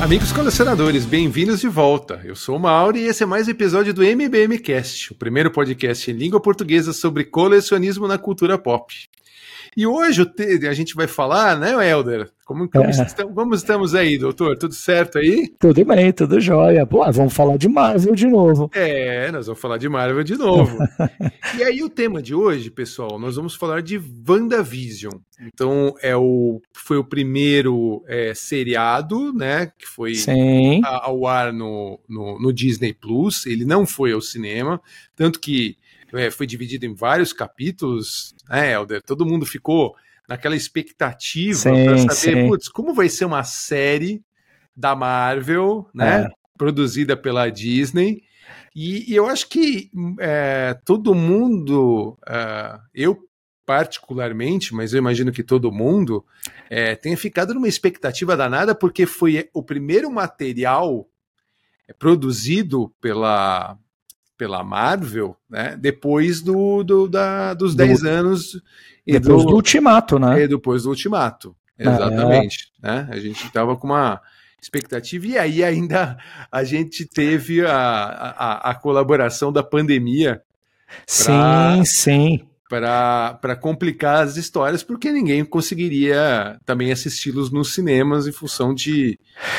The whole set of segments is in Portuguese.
Amigos colecionadores, bem-vindos de volta. Eu sou o Mauro e esse é mais um episódio do MBM Cast, o primeiro podcast em língua portuguesa sobre colecionismo na cultura pop. E hoje a gente vai falar, né, Helder? Como, como, é. estamos, como, estamos, aí, doutor? Tudo certo aí? Tudo bem, tudo jóia. Pô, vamos falar de Marvel de novo. É, nós vamos falar de Marvel de novo. e aí o tema de hoje, pessoal, nós vamos falar de WandaVision. Então, é o, foi o primeiro é, seriado, né, que foi a, ao ar no, no, no Disney Plus. Ele não foi ao cinema, tanto que é, foi dividido em vários capítulos, né, Helder? Todo mundo ficou naquela expectativa para saber, putz, como vai ser uma série da Marvel, né? É. Produzida pela Disney. E, e eu acho que é, todo mundo, uh, eu particularmente, mas eu imagino que todo mundo, é, tenha ficado numa expectativa danada, porque foi o primeiro material é, produzido pela, pela Marvel, né? Depois do, do da, dos 10 do, anos. depois do, do, Ultimato, né? E depois do Ultimato. É. Exatamente. É. Né? A gente estava com uma expectativa, e aí ainda a gente teve a, a, a colaboração da pandemia. Pra, sim, sim para complicar as histórias, porque ninguém conseguiria também assisti-los nos cinemas em função de,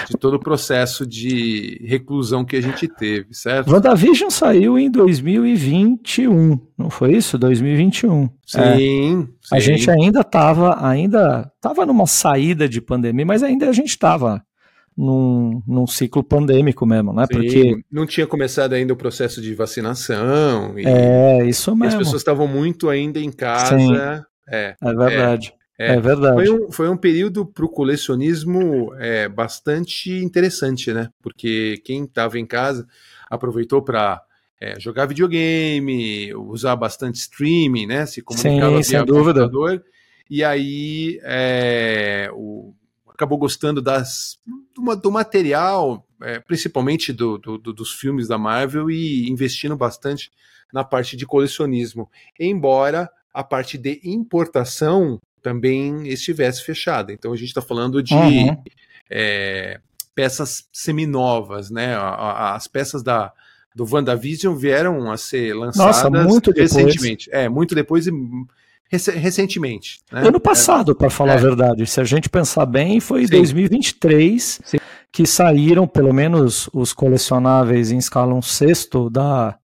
de todo o processo de reclusão que a gente teve, certo? WandaVision saiu em 2021, não foi isso? 2021. Sim, é. sim. A gente ainda estava ainda tava numa saída de pandemia, mas ainda a gente estava num, num ciclo pandêmico mesmo, né? Sim, Porque não tinha começado ainda o processo de vacinação. é, isso mesmo. As pessoas estavam muito ainda em casa. Sim, é, é verdade. É, é verdade. Foi um, foi um período para o colecionismo é, bastante interessante, né? Porque quem estava em casa aproveitou para é, jogar videogame, usar bastante streaming, né? Se comunicava Sim, via computador. E aí é, o, acabou gostando das, do, do material, é, principalmente do, do, dos filmes da Marvel, e investindo bastante na parte de colecionismo. Embora a parte de importação também estivesse fechada. Então a gente está falando de uhum. é, peças seminovas, né? As peças da, do WandaVision vieram a ser lançadas Nossa, muito recentemente. É, muito depois e recentemente. Né? Ano passado, para falar é. a verdade. Se a gente pensar bem, foi em 2023 Sim. que saíram, pelo menos, os colecionáveis em escala um sexto da,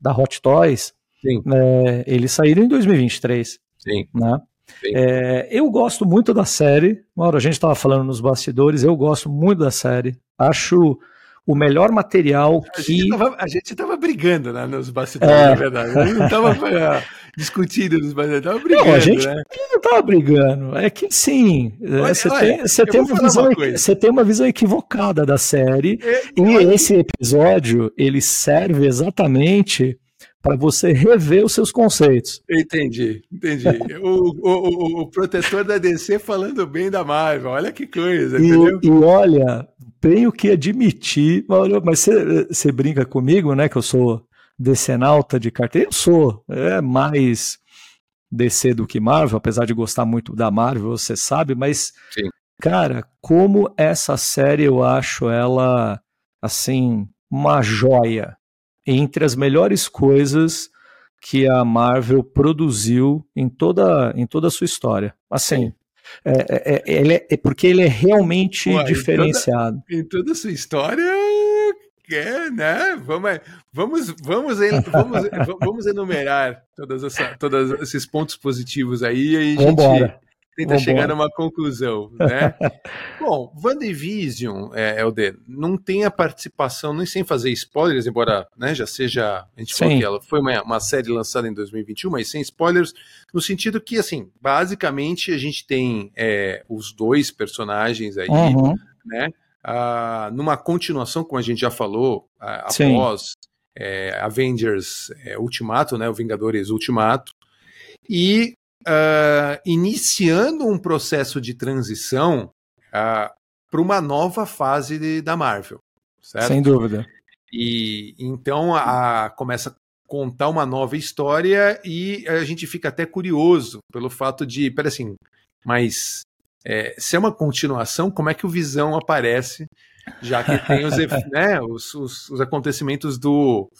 da Hot Toys. É, eles saíram em 2023. Sim. Né? É, eu gosto muito da série. Mauro, a gente estava falando nos bastidores, eu gosto muito da série. Acho o melhor material que. A gente estava brigando né, nos bastidores, é. na verdade. A gente não estava discutindo nos bastidores, estava brigando. Não, a gente né? não estava brigando. É que sim, é, você tem, você tem, uma visão, uma você tem uma visão equivocada da série. É, e esse episódio ele serve exatamente para você rever os seus conceitos. Entendi, entendi. o, o, o, o, protetor da DC falando bem da Marvel, olha que coisa, e, entendeu? E olha, tenho que admitir, mas você, você brinca comigo, né, que eu sou decenalta de carteira? Eu sou, é mais DC do que Marvel, apesar de gostar muito da Marvel, você sabe, mas, Sim. cara, como essa série eu acho ela, assim, uma joia entre as melhores coisas que a Marvel produziu em toda, em toda a sua história. Assim, é, é, é, é, é, porque ele é realmente Pô, diferenciado. Em toda, em toda a sua história, é, né? Vamos, vamos, vamos, vamos, vamos enumerar todos esses pontos positivos aí e a gente Vambora. tenta Vambora. chegar numa conclusão, né? Bom, WandaVision, é, Helder, não tem a participação, nem sem fazer spoilers, embora né, já seja, a gente Sim. falou que ela foi uma, uma série lançada em 2021, mas sem spoilers, no sentido que, assim, basicamente a gente tem é, os dois personagens aí, uhum. né? Ah, numa continuação, como a gente já falou, ah, após é, Avengers é, Ultimato, né, o Vingadores Ultimato, e uh, iniciando um processo de transição uh, para uma nova fase de, da Marvel. Certo? Sem dúvida. E então a, começa a contar uma nova história e a gente fica até curioso pelo fato de, pera assim, mas é, se é uma continuação, como é que o Visão aparece Já que tem os, né, os, os, os acontecimentos do,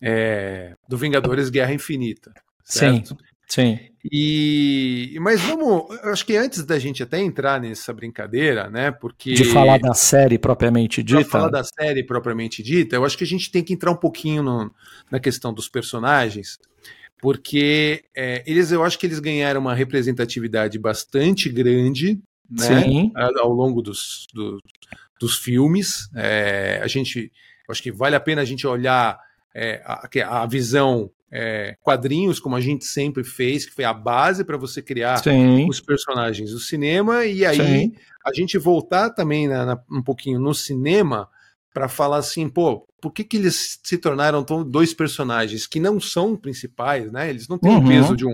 é, do Vingadores Guerra Infinita. Certo? Sim. Sim. E mas vamos, acho que antes da gente até entrar nessa brincadeira, né? Porque de falar da série propriamente dita. falar da série propriamente dita, eu acho que a gente tem que entrar um pouquinho no, na questão dos personagens, porque é, eles, eu acho que eles ganharam uma representatividade bastante grande, né? Sim. Ao longo dos, do, dos filmes, é, a gente, acho que vale a pena a gente olhar é, a, a visão é, quadrinhos, como a gente sempre fez, que foi a base para você criar Sim. os personagens do cinema, e aí Sim. a gente voltar também na, na, um pouquinho no cinema para falar assim, pô, por que, que eles se tornaram tão, dois personagens que não são principais, né? Eles não têm uhum. o peso de um,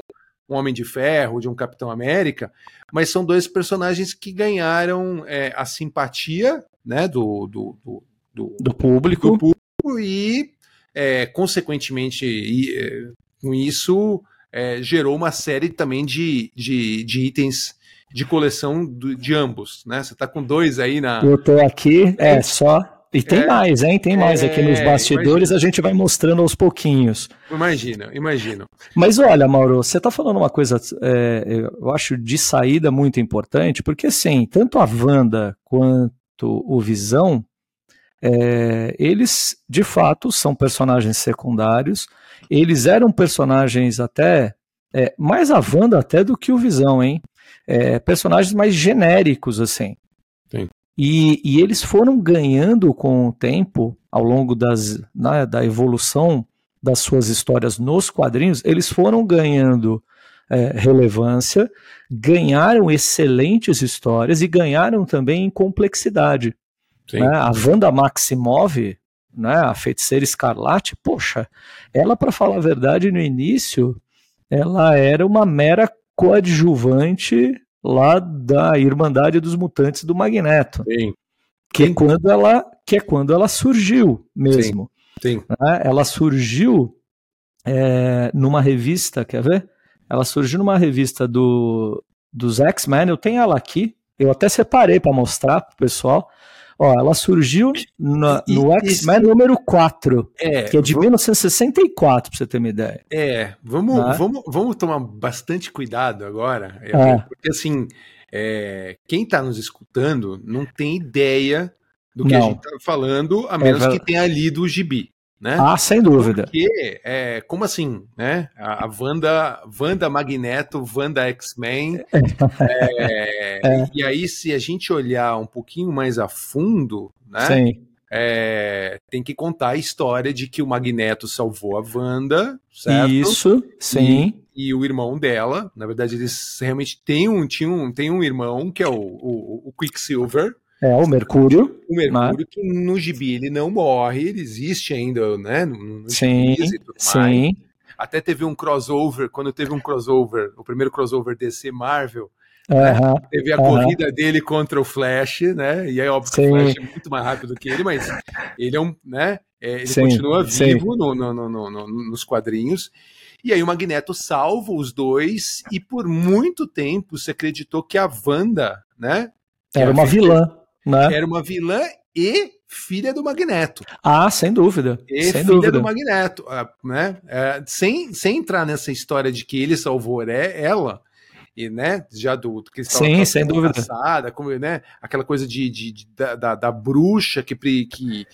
um, Homem de Ferro, de um Capitão América, mas são dois personagens que ganharam é, a simpatia né, do, do, do, do, do público. do público e é, consequentemente, e, é, com isso, é, gerou uma série também de, de, de itens de coleção de ambos, né? Você está com dois aí na. Eu tô aqui, é só. E tem é, mais, hein? Tem mais aqui nos é, bastidores, imagina. a gente vai mostrando aos pouquinhos. Imagina, imagino. Mas olha, Mauro, você está falando uma coisa, é, eu acho, de saída muito importante, porque assim, tanto a Wanda quanto o Visão, é, eles de fato são personagens secundários. Eles eram personagens até é, mais a Wanda até do que o Visão, hein? É, personagens mais genéricos assim. Sim. E, e, eles foram ganhando com o tempo, ao longo das, né, da evolução das suas histórias nos quadrinhos, eles foram ganhando é, relevância, ganharam excelentes histórias e ganharam também em complexidade. Né? A Wanda Maximov, né, a feiticeira escarlate, poxa, ela, para falar a verdade, no início, ela era uma mera coadjuvante lá da Irmandade dos Mutantes do Magneto. Sim. Que, Sim. É quando ela, que é quando ela surgiu mesmo. Sim. Sim. Né? Ela surgiu é, numa revista, quer ver? Ela surgiu numa revista do, dos X-Men, eu tenho ela aqui, eu até separei para mostrar pro pessoal. Ó, ela surgiu na, no X-Men número 4, é, que é de vamos, 1964, pra você ter uma ideia. É, vamos, né? vamos, vamos tomar bastante cuidado agora, é, é. porque assim, é, quem está nos escutando não tem ideia do que não. a gente está falando, a é menos que tenha lido o gibi né? Ah, sem dúvida. Porque, é, como assim, né? A, a Wanda, Wanda Magneto, Wanda X-Men. é, é. E aí, se a gente olhar um pouquinho mais a fundo, né? É, tem que contar a história de que o Magneto salvou a Wanda, certo? Isso, sim. E, e o irmão dela, na verdade, eles realmente têm um, tinham um, tem um irmão que é o, o, o Quicksilver, é, o Mercúrio. O Mercúrio, que no gibi ele não morre, ele existe ainda, né? No, no sim, sim. Até teve um crossover, quando teve um crossover, o primeiro crossover DC Marvel, né? teve a corrida dele contra o Flash, né? E aí, óbvio, sim. que o Flash é muito mais rápido que ele, mas ele é um, né? É, ele sim, continua vivo no, no, no, nos quadrinhos. E aí o Magneto salva os dois, e por muito tempo se acreditou que a Wanda, né? Era uma vilã. Né? Era uma vilã e filha do Magneto. Ah, sem dúvida. E sem filha dúvida. do Magneto, ah, né? É, sem, sem entrar nessa história de que ele salvou é ela, e né, já do, do que Sim, sem dúvida. Passada, como, né, aquela coisa de, de, de da, da, da, bruxa que, que,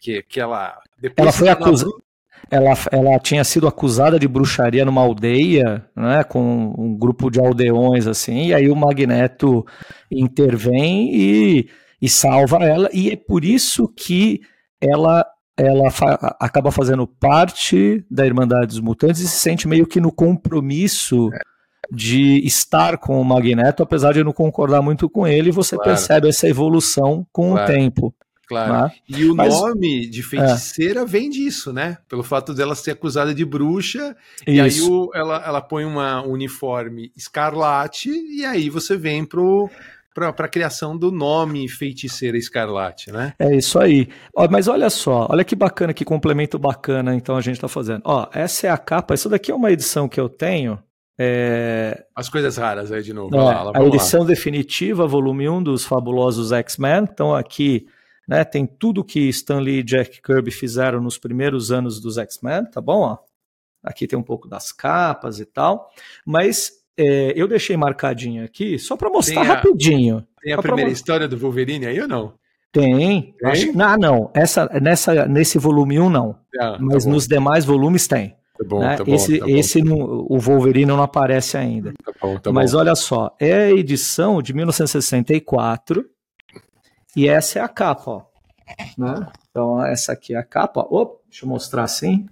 que, que ela. ela foi acusada. Ela, ela tinha sido acusada de bruxaria numa aldeia, né, com um grupo de aldeões assim, e aí o Magneto intervém e e salva ela, e é por isso que ela ela fa acaba fazendo parte da Irmandade dos Mutantes e se sente meio que no compromisso de estar com o Magneto, apesar de não concordar muito com ele, você claro. percebe essa evolução com claro. o tempo. Claro. Né? E o Mas, nome de feiticeira é. vem disso, né? Pelo fato dela ser acusada de bruxa, Isso. e aí o, ela, ela põe uma uniforme escarlate, e aí você vem pro para a criação do nome Feiticeira Escarlate, né? É isso aí. Ó, mas olha só, olha que bacana, que complemento bacana então a gente está fazendo. Ó, essa é a capa, isso daqui é uma edição que eu tenho. É... As coisas raras aí de novo. Lá, a edição lá. definitiva, volume 1 dos Fabulosos X-Men. Então aqui né? Tem tudo que Stan Lee e Jack Kirby fizeram nos primeiros anos dos X-Men, tá bom? Ó, aqui tem um pouco das capas e tal, mas é, eu deixei marcadinho aqui só para mostrar Tem a- rapidinho. Tem a primeira história do Wolverine aí ou não? Tem. Tem? Acho, não, não. Essa, nessa, nesse volume 1 não. Ah, Mas tá nos demais volumes tem. tá bom, né? tá bom, esse tá bom, esse não, o Wolverine não aparece ainda. tá bom, tá Mas bom. olha só, é a edição de 1964 e essa é a capa, ó. Né? Então essa aqui é a capa. Opa, deixa eu mostrar assim.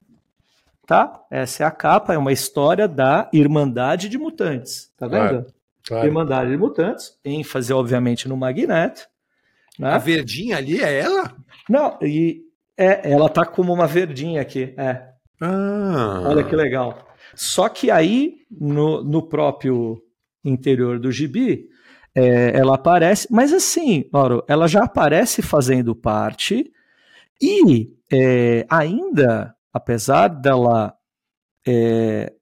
Tá? Essa é a capa, é uma história da Irmandade de Mutantes. Tá vendo? Claro, Claro. Irmandade de Mutantes, ênfase obviamente no Magneto. Né? A verdinha ali é ela? Não, e é, ela tá como uma verdinha aqui. É. Ah, Olha que legal. Só que aí, no, no próprio interior do gibi, é, ela aparece, mas assim, Mauro, ela já aparece fazendo parte, e é, ainda, apesar dela é,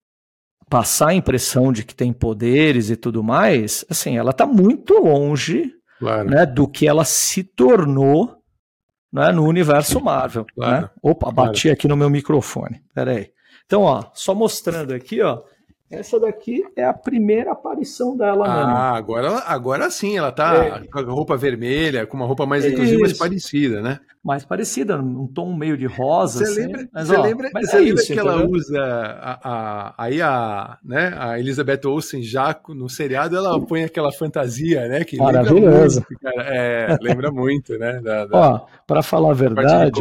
passar a impressão de que tem poderes e tudo mais, assim, ela está muito longe claro. né, do que ela se tornou né, no universo Marvel. Claro, né? Opa, bati aqui no meu microfone. Peraí. Então, ó, só mostrando aqui, ó. Essa daqui é a primeira aparição dela mesmo. Ah, agora, agora sim, ela tá com a roupa vermelha, com uma roupa mais, inclusive, mais parecida, né? Mais parecida, um tom meio de rosa. Você assim, lembra, mas, você ó, lembra, mas é lembra isso, que ela usa a, a- aí a, né, a Elizabeth Olsen já no seriado, ela põe aquela fantasia, né? Que lembra Maravilhoso. muito, cara. É, lembra muito, né? Da, da Ó, para falar a verdade.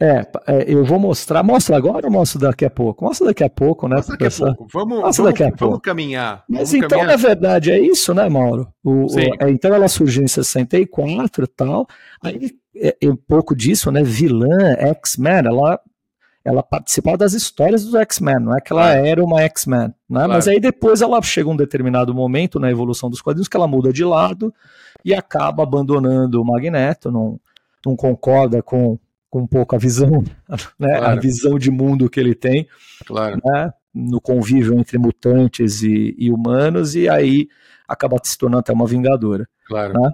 É, é, eu vou mostrar. Mostra agora ou mostro daqui a pouco? Mostra daqui a pouco, né? Mostra daqui a pouco. Vamos, Mostra vamos, daqui a vamos pouco. caminhar. Mas vamos então, caminhar. na verdade, é isso, né, Mauro? O- o- é, então ela surgiu em 64 e tal. Aí é, é um pouco disso, né? Vilã, X-Men, ela, ela participava das histórias dos X-Men, não é que ela era uma X-Men, né? Claro. Mas aí depois ela chega um determinado momento na evolução dos quadrinhos que ela muda de lado e acaba abandonando o Magneto, não, não concorda com, com um pouco a visão, né? A Claro. visão de mundo que ele tem Claro. né, no convívio entre mutantes e, e humanos, e aí acaba se tornando até uma vingadora. Claro. Né?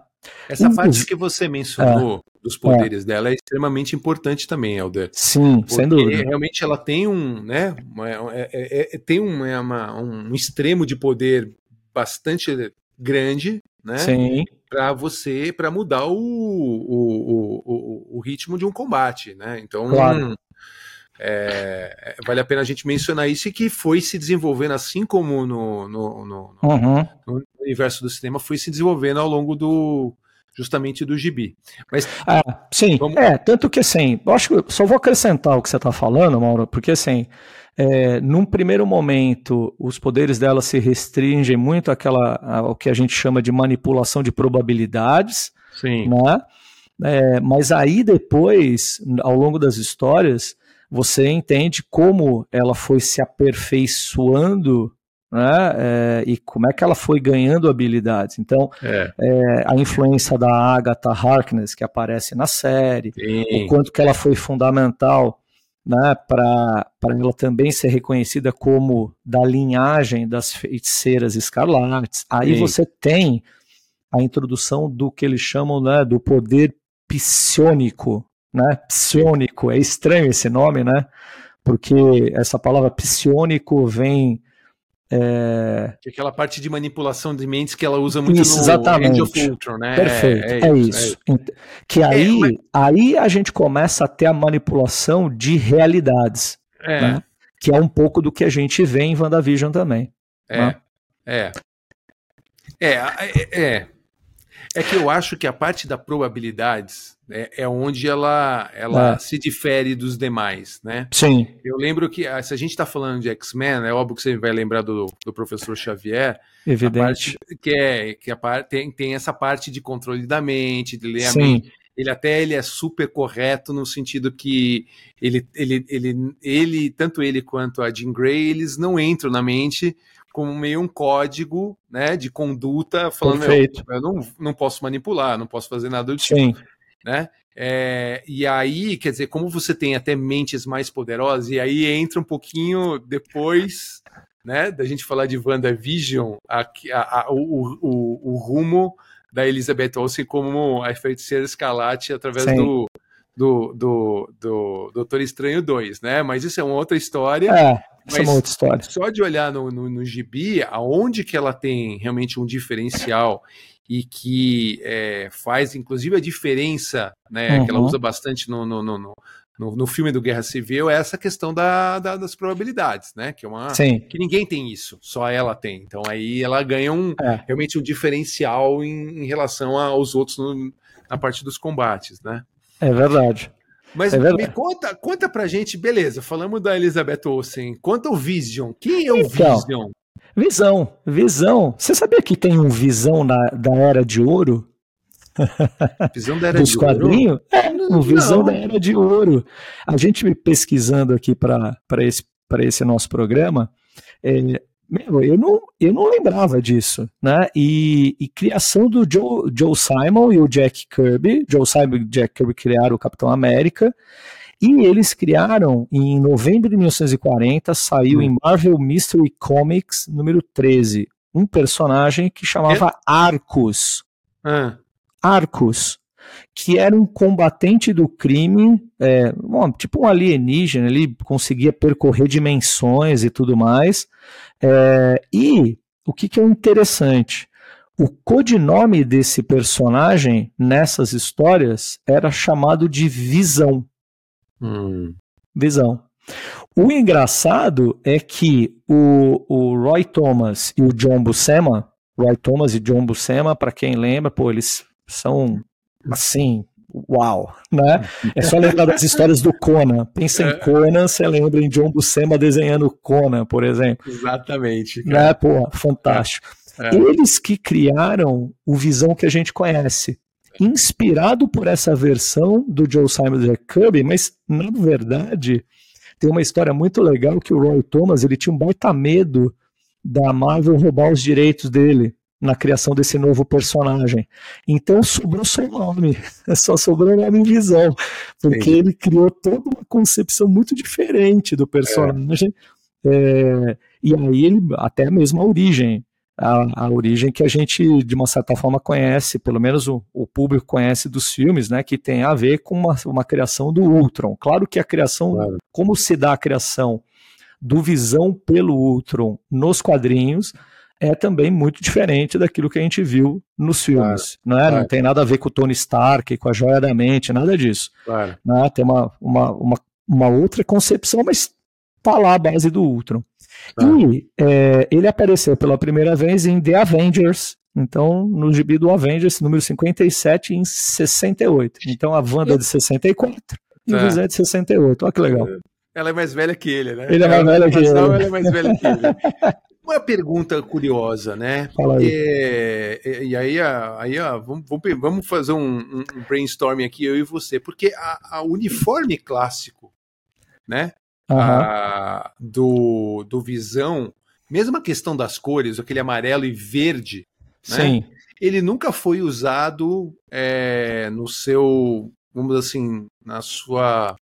Essa Inclusive- parte que você mencionou dos poderes dela é extremamente importante também, Helder. Sim, sem Porque dúvida. realmente ela tem um, né, uma- é- é- é- tem um, é uma- um extremo de poder bastante grande, né, Sim, para você, para mudar o, o, o, o, ritmo de um combate, né? Então, Claro. é, é, vale a pena a gente mencionar isso e que foi se desenvolvendo assim como no, no, no- uhum. no universo do cinema foi se desenvolvendo ao longo do justamente do gibi. Mas Ah, sim, Vamos- é, tanto que assim, acho que só vou acrescentar o que você está falando, Mauro, porque assim, é, num primeiro momento, os poderes dela se restringem muito àquela, ao que a gente chama de manipulação de probabilidades, sim, né? É, mas aí depois, ao longo das histórias, você entende como ela foi se aperfeiçoando, né? É, e como é que ela foi ganhando habilidades. Então, é, é, a influência da Agatha Harkness que aparece na série, sim, o quanto que ela foi fundamental né, para ela também ser reconhecida como da linhagem das feiticeiras escarlates. Aí Sim. você tem a introdução do que eles chamam né, do poder psionico. Né? Psionico, é estranho esse nome, né? Porque essa palavra psionico vem. É, é aquela parte de manipulação de mentes que ela usa muito Isso, no exatamente. Ultron, né? Perfeito, é, isso. Ent- Que aí, mas- aí a gente começa a ter a manipulação de realidades, É, né? que é um pouco do que a gente vê em WandaVision também. é, né? é, é, é, é. É que eu acho que a parte da probabilidades né, é onde ela, ela É. se difere dos demais, né? Sim, Eu lembro que ah, se a gente está falando de X-Men, é óbvio que você vai lembrar do, do professor Xavier, a evidente. que é que a parte tem, tem essa parte de controle da mente, de ler a Sim, mente. Ele até ele é super correto no sentido que ele, ele, ele, ele tanto ele quanto a Jean Grey, eles não entram na mente como meio um código, né, de conduta, falando eu, eu não, não posso manipular, não posso fazer nada do tipo Sim, né? É, e aí, quer dizer, como você tem até mentes mais poderosas, e aí entra um pouquinho depois, né, da gente falar de WandaVision, a, a, a, o, o, o rumo da Elizabeth Olsen como a feiticeira escalate através do, do, do, do Doutor Estranho 2, né? Mas isso é uma outra história. É, isso é uma outra história. Só de olhar no, no, no gibi, aonde que ela tem realmente um diferencial e que é, faz inclusive a diferença, né, uhum. que ela usa bastante no, no, no, no, no, filme do Guerra Civil, é essa questão da, da, das probabilidades, né? Que é uma Sim. que ninguém tem isso, só ela tem. Então aí ela ganha um é. realmente um diferencial em, em relação aos outros na parte dos combates, né? É verdade. Mas é me conta, conta pra gente, beleza, falamos da Elizabeth Olsen, conta o Vision. Quem é o então, Vision? Visão, visão. Você sabia que tem um visão na, da Era de Ouro? Visão da Era Dos de quadrinhos? Ouro? É, um visão Não. da Era de Ouro. A gente pesquisando aqui para esse, esse nosso programa, é, meu, eu não, eu não lembrava disso, né? E, e, criação do Joe, Joe Simon e o Jack Kirby. Joe Simon e o Jack Kirby criaram o Capitão América. E eles criaram, em novembro de 1940, saiu hum. em Marvel Mystery Comics número 13, um personagem que chamava é? Arcus. Ah. Arcus, que era um combatente do crime, é, bom, tipo um alienígena, ele conseguia percorrer dimensões e tudo mais. É, e o que, que é interessante? O codinome desse personagem nessas histórias era chamado de Visão. Hum. Visão. O engraçado é que o, o Roy Thomas e o John Buscema, Roy Thomas e John Buscema, para quem lembra, pô, eles são assim, uau, né? É só lembrar das histórias do Conan. Pensa em é. Conan, você lembra em John Buscema desenhando Conan, por exemplo. Exatamente. Cara. Né? Pô, fantástico. É. Eles que criaram o Visão que a gente conhece inspirado por essa versão do Joe Simon e Jack Kirby, mas na verdade tem uma história muito legal que o Roy Thomas ele tinha um baita medo da Marvel roubar os direitos dele na criação desse novo personagem. Então sobrou só o nome, só sobrou o nome em visão, porque Sim. ele criou toda uma concepção muito diferente do personagem. É. É, e aí ele até mesmo a origem a, a, origem que a gente, de uma certa forma, conhece, pelo menos o, o, público conhece dos filmes, né, que tem a ver com uma, uma criação do Ultron. Claro que a criação, claro. como se dá a criação do Visão pelo Ultron nos quadrinhos, é também muito diferente daquilo que a gente viu nos filmes. Claro, né? Claro. Não tem nada a ver com o Tony Stark, com a joia da mente, nada disso. Né? Tem uma, uma, uma, uma outra concepção, mas tá lá a base do Ultron. Ah. E é, ele apareceu pela primeira vez em The Avengers, então no gibi do Avengers, número 57, em 68. Então a Wanda de 64 e o Visão de 68. Olha que legal. Ela é mais velha que ele, né? Ele é mais velho que ele. Ela é mais velha que ele. Uma pergunta curiosa, né? É, e aí, aí vamos, vamos fazer um, um, brainstorming aqui, eu e você, porque a, a uniforme clássico, né? Uhum. a, do, do Visão, mesmo a questão das cores, aquele amarelo e verde, né? Sim. ele nunca foi usado é, no seu, vamos assim, na sua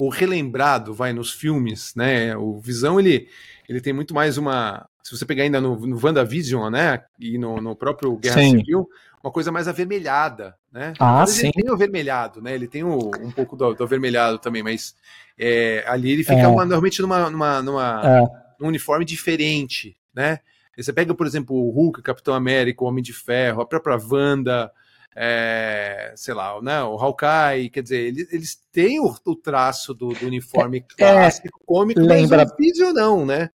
ou relembrado, vai nos filmes, né? O Visão ele ele tem muito mais uma, se você pegar ainda no, no WandaVision, né, e no, no próprio Guerra sim. Civil, uma coisa mais avermelhada, né? Ah, sim. Ele tem o avermelhado, né? Ele tem o, um pouco do, do avermelhado também, mas é, ali ele fica é. uma, normalmente numa, numa, numa é. num uniforme diferente, né? você pega, por exemplo, o Hulk, o Capitão América, o Homem de Ferro, a própria Wanda, é, sei lá, né, o Hawkeye, quer dizer, eles, eles têm o, o traço do, do uniforme é, clássico, cômico, lembra... mas o não, né?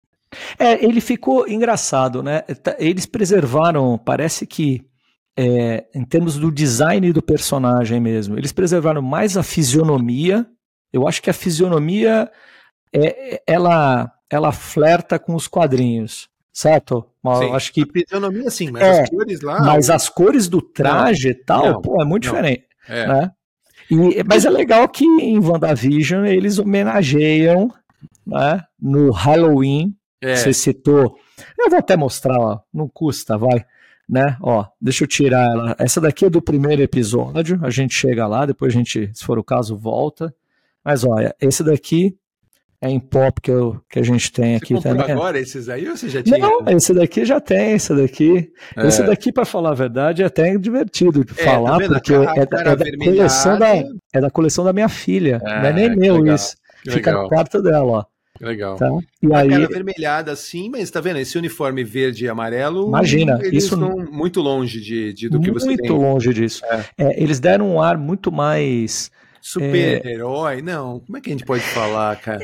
É, ele ficou engraçado, né? Eles preservaram, parece que é, em termos do design do personagem mesmo, eles preservaram mais a fisionomia eu acho que a fisionomia é, ela, ela flerta com os quadrinhos, certo? Sim, eu acho que a fisionomia sim, mas é, as cores lá. Mas as cores do traje e tal, não, pô, é muito não, diferente, é. né? E, mas é legal que em WandaVision eles homenageiam, né? No Halloween, é. você citou. Eu vou até mostrar, ó, não custa, vai né? Ó, deixa eu tirar ela. Essa daqui é do primeiro episódio. A gente chega lá, depois a gente, se for o caso, volta. Mas olha, esse daqui é em pop que, eu, que a gente tem Você aqui também. agora esses aí ou você já tinha? Não, esse daqui já tem, esse daqui. É. Esse daqui, para falar a verdade, é até divertido de É, falar, tá porque A é, da- é da coleção da, é da coleção da minha filha. Não é nem que meu legal, isso. Que Fica legal, no quarto dela, ó. Legal. Tá? E A aí, cara avermelhada assim, mas tá vendo? Esse uniforme verde e amarelo. Imagina, eles isso estão muito longe de, de- do que você muito tem. longe disso. É. É, eles deram um ar muito mais. Super-herói? Não, como é que a gente pode falar, cara?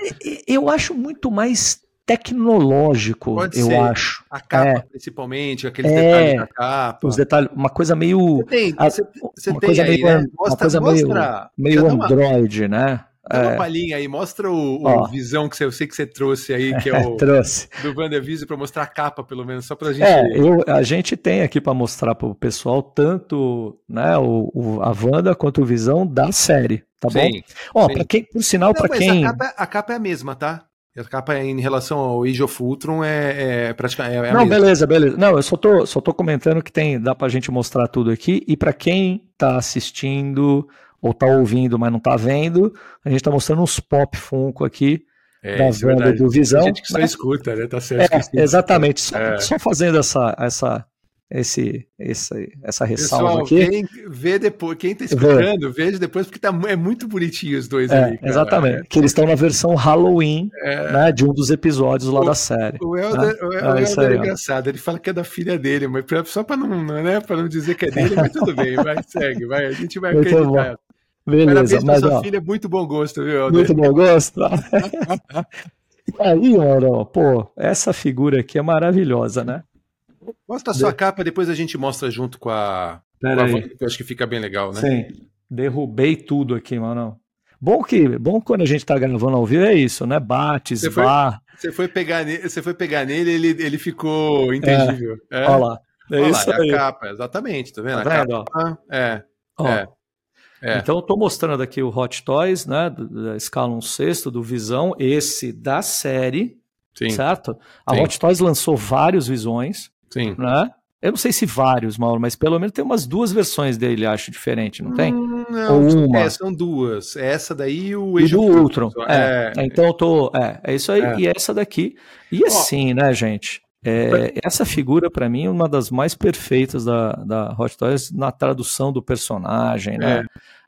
Eu acho muito mais tecnológico, Pode eu ser. acho. A capa, É. principalmente, aqueles É. detalhes da capa. Os detalhes, uma coisa meio. Você tem, a- você, você uma tem coisa aí, meio, né? uma Mostra, coisa meio, mostra, meio já dá uma, Android, né? Dá uma É, palhinha aí, mostra o, o Ó. visão que você, eu sei que você trouxe aí, que é o trouxe. do WandaVision, pra mostrar a capa, pelo menos, só pra gente. É, eu, a gente tem aqui para mostrar para o pessoal tanto né, o, o- a Wanda quanto o Visão da série, tá bom? Sim. Ó, sim. para quem, por sinal, para quem. a, capa, a capa é a mesma, tá? A capa em relação ao Age of Ultron é, é praticamente é a Não, beleza, beleza. Não, eu só tô, só tô comentando que tem, dá pra gente mostrar tudo aqui. E para quem tá assistindo ou tá ouvindo, mas não tá vendo, a gente tá mostrando uns pop Funko aqui É, da isso é do Visão. Tem gente que só né? escuta, né? Tá certo. É, exatamente. Só, É. só fazendo essa, essa, esse, esse, essa ressalva Pessoal, aqui. quem vê depois, quem tá escutando, veja depois, porque tá, é muito bonitinho os dois É, ali. cara. exatamente. Que eles estão na versão Halloween É. né, de um dos episódios lá O- da série. O Helder, né? o É, Helder é engraçado, ele fala que é da filha dele, mas só pra não, né, pra não dizer que é dele, mas tudo bem, vai, segue, vai, a gente vai Muito acreditar. Beleza, Parabéns pra mas sua ó, filha, muito bom gosto, viu, muito bom gosto. E aí, Oro, pô, essa figura aqui é maravilhosa, né? Mostra a sua capa, depois a gente mostra junto com a, com a Pera que eu acho que fica bem legal, né? Sim. Derrubei tudo aqui, mano. Bom que, bom quando a gente tá gravando ao vivo é isso, né? Bate, Você foi- esbarra. Você foi pegar nele, você foi pegar nele, ele, ele ficou intangível. É. Olha lá. É Olha isso lá, é aí. a capa, exatamente, tá vendo? Tá a vendo, ó? capa, é, Ó, é, é. Então eu tô mostrando aqui o Hot Toys, né? do- Da escala 1 sexto, do Visão, esse da série, sim, certo? A Sim. Hot Toys lançou vários visões, sim. né? Eu não sei se vários, Mauro, mas pelo menos tem umas duas versões dele, acho, diferente, não tem? Hum, Não, Ou são- uma? é, são duas. Essa daí e o E Age do of Ultron. É, É, Então eu tô. É, é isso aí. É. E essa daqui. E assim, né, gente? É, essa figura, pra mim, é uma das mais perfeitas da, da Hot Toys na tradução do personagem, né?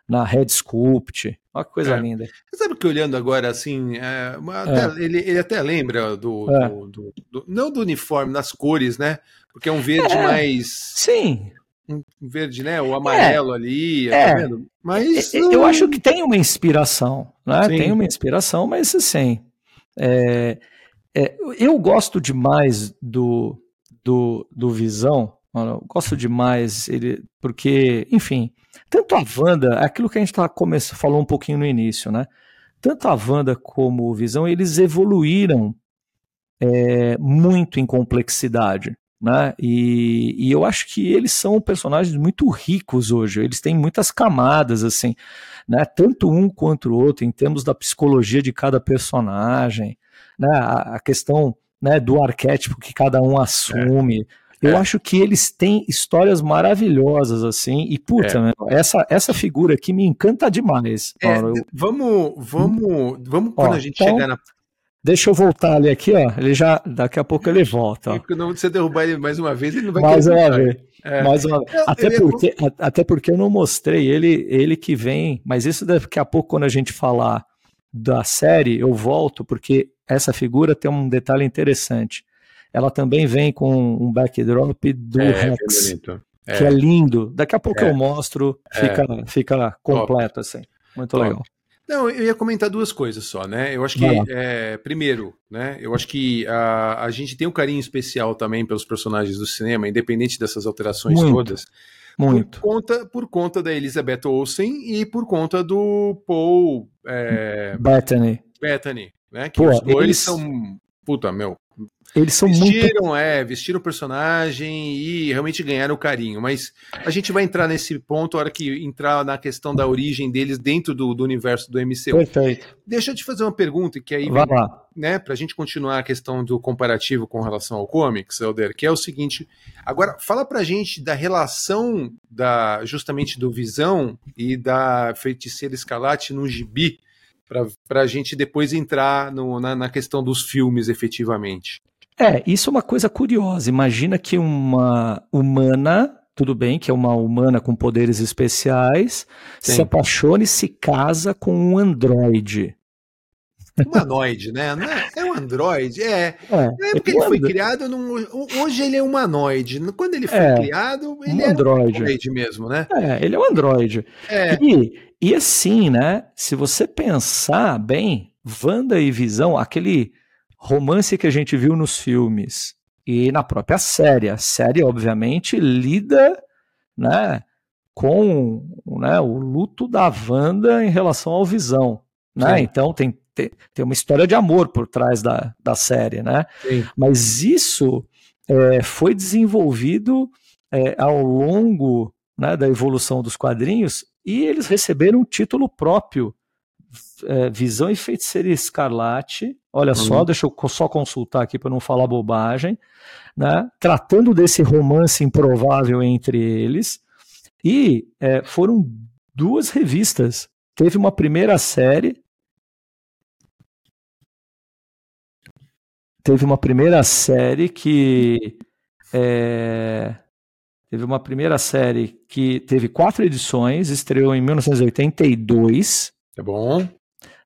Na Red Sculpt. Olha que coisa É. linda. Você sabe que olhando agora assim, é, até- ele, ele até lembra do, É. do- do- do- Não do uniforme, nas cores, né? Porque é um verde É. mais. Sim. Um verde, né? O amarelo ali, É. tá vendo? Mas. Eu eu acho que tem uma inspiração, né? Sim. Tem uma inspiração, mas assim. é, é, eu gosto demais do, do, do Visão. mano, gosto demais ele, porque, enfim, tanto a Wanda, aquilo que a gente tá falou um pouquinho no início, né? Tanto a Wanda como o Visão, eles evoluíram é, muito em complexidade. Né? E, e eu acho que eles são personagens muito ricos hoje. Eles têm muitas camadas, assim, né? Tanto um quanto o outro, em termos da psicologia de cada personagem, né? A, questão né, do arquétipo que cada um assume. Eu É. acho que eles têm histórias maravilhosas, assim, e puta, É. meu, essa, essa figura aqui me encanta demais. É, Mauro. Eu- vamos, vamos, vamos Ó, quando a gente então- chegar na. Deixa eu voltar ali aqui, ó. Ele já, daqui a pouco ele volta. ó. Não, se você derrubar ele mais uma vez, ele não vai Mais uma voltar. vez. É. Mais uma vez. Eu- Até porque, a- até porque eu não mostrei ele, ele que vem, mas isso daqui a pouco, quando a gente falar da série, eu volto, porque essa figura tem um detalhe interessante. Ela também vem com um backdrop do É, bem Rex, bonito. que é lindo. Daqui a pouco É. eu mostro, É. fica, fica completo assim. Muito Top. legal. Não, eu ia comentar duas coisas só, né? Eu acho que, é, primeiro, né? Eu acho que a, a gente tem um carinho especial também pelos personagens do cinema, independente dessas alterações Muito. todas. Muito. Por conta, por conta da Elizabeth Olsen e por conta do Paul é, Bethany. Bettany, né? Que Pô, os dois eles- são. Puta, meu. Eles são muito. Vestiram, é, vestiram o personagem e realmente ganharam o carinho. Mas a gente vai entrar nesse ponto a hora que entrar na questão da origem deles dentro do, do universo do MCU. Perfeito. Deixa eu te fazer uma pergunta que aí Vai vem, lá. né, pra gente continuar a questão do comparativo com relação ao comics, Helder, que é o seguinte, agora fala pra gente da relação da justamente do Visão e da Feiticeira Escarlate no gibi, para a gente depois entrar no, na, na questão dos filmes efetivamente. É, isso é uma coisa curiosa. Imagina que uma humana, tudo bem, que é uma humana com poderes especiais, Sim. se apaixona e se casa com um androide. Humanoide, né? É, é um androide, é. É, é porque ele foi criado num. Hoje ele é humanoide. Quando ele foi é, criado, ele um é androide. um androide mesmo, né? É, ele é um androide. É. E, e assim, né? Se você pensar bem, Wanda e Visão, aquele romance que a gente viu nos filmes e na própria série. A série, obviamente, lida, né? Com né, o luto da Wanda em relação ao Visão. Né? Então tem tem uma história de amor por trás da, da série, né? Sim. Mas isso é, foi desenvolvido é, ao longo né, da evolução dos quadrinhos e eles receberam um título próprio. É, Visão e Feiticeira Escarlate. Olha uhum. só, deixa eu só consultar aqui para não falar bobagem. Né, tratando desse romance improvável entre eles. E é, foram duas revistas. Teve uma primeira série teve uma primeira série que é, teve uma primeira série que teve quatro edições, estreou em 1982. É bom.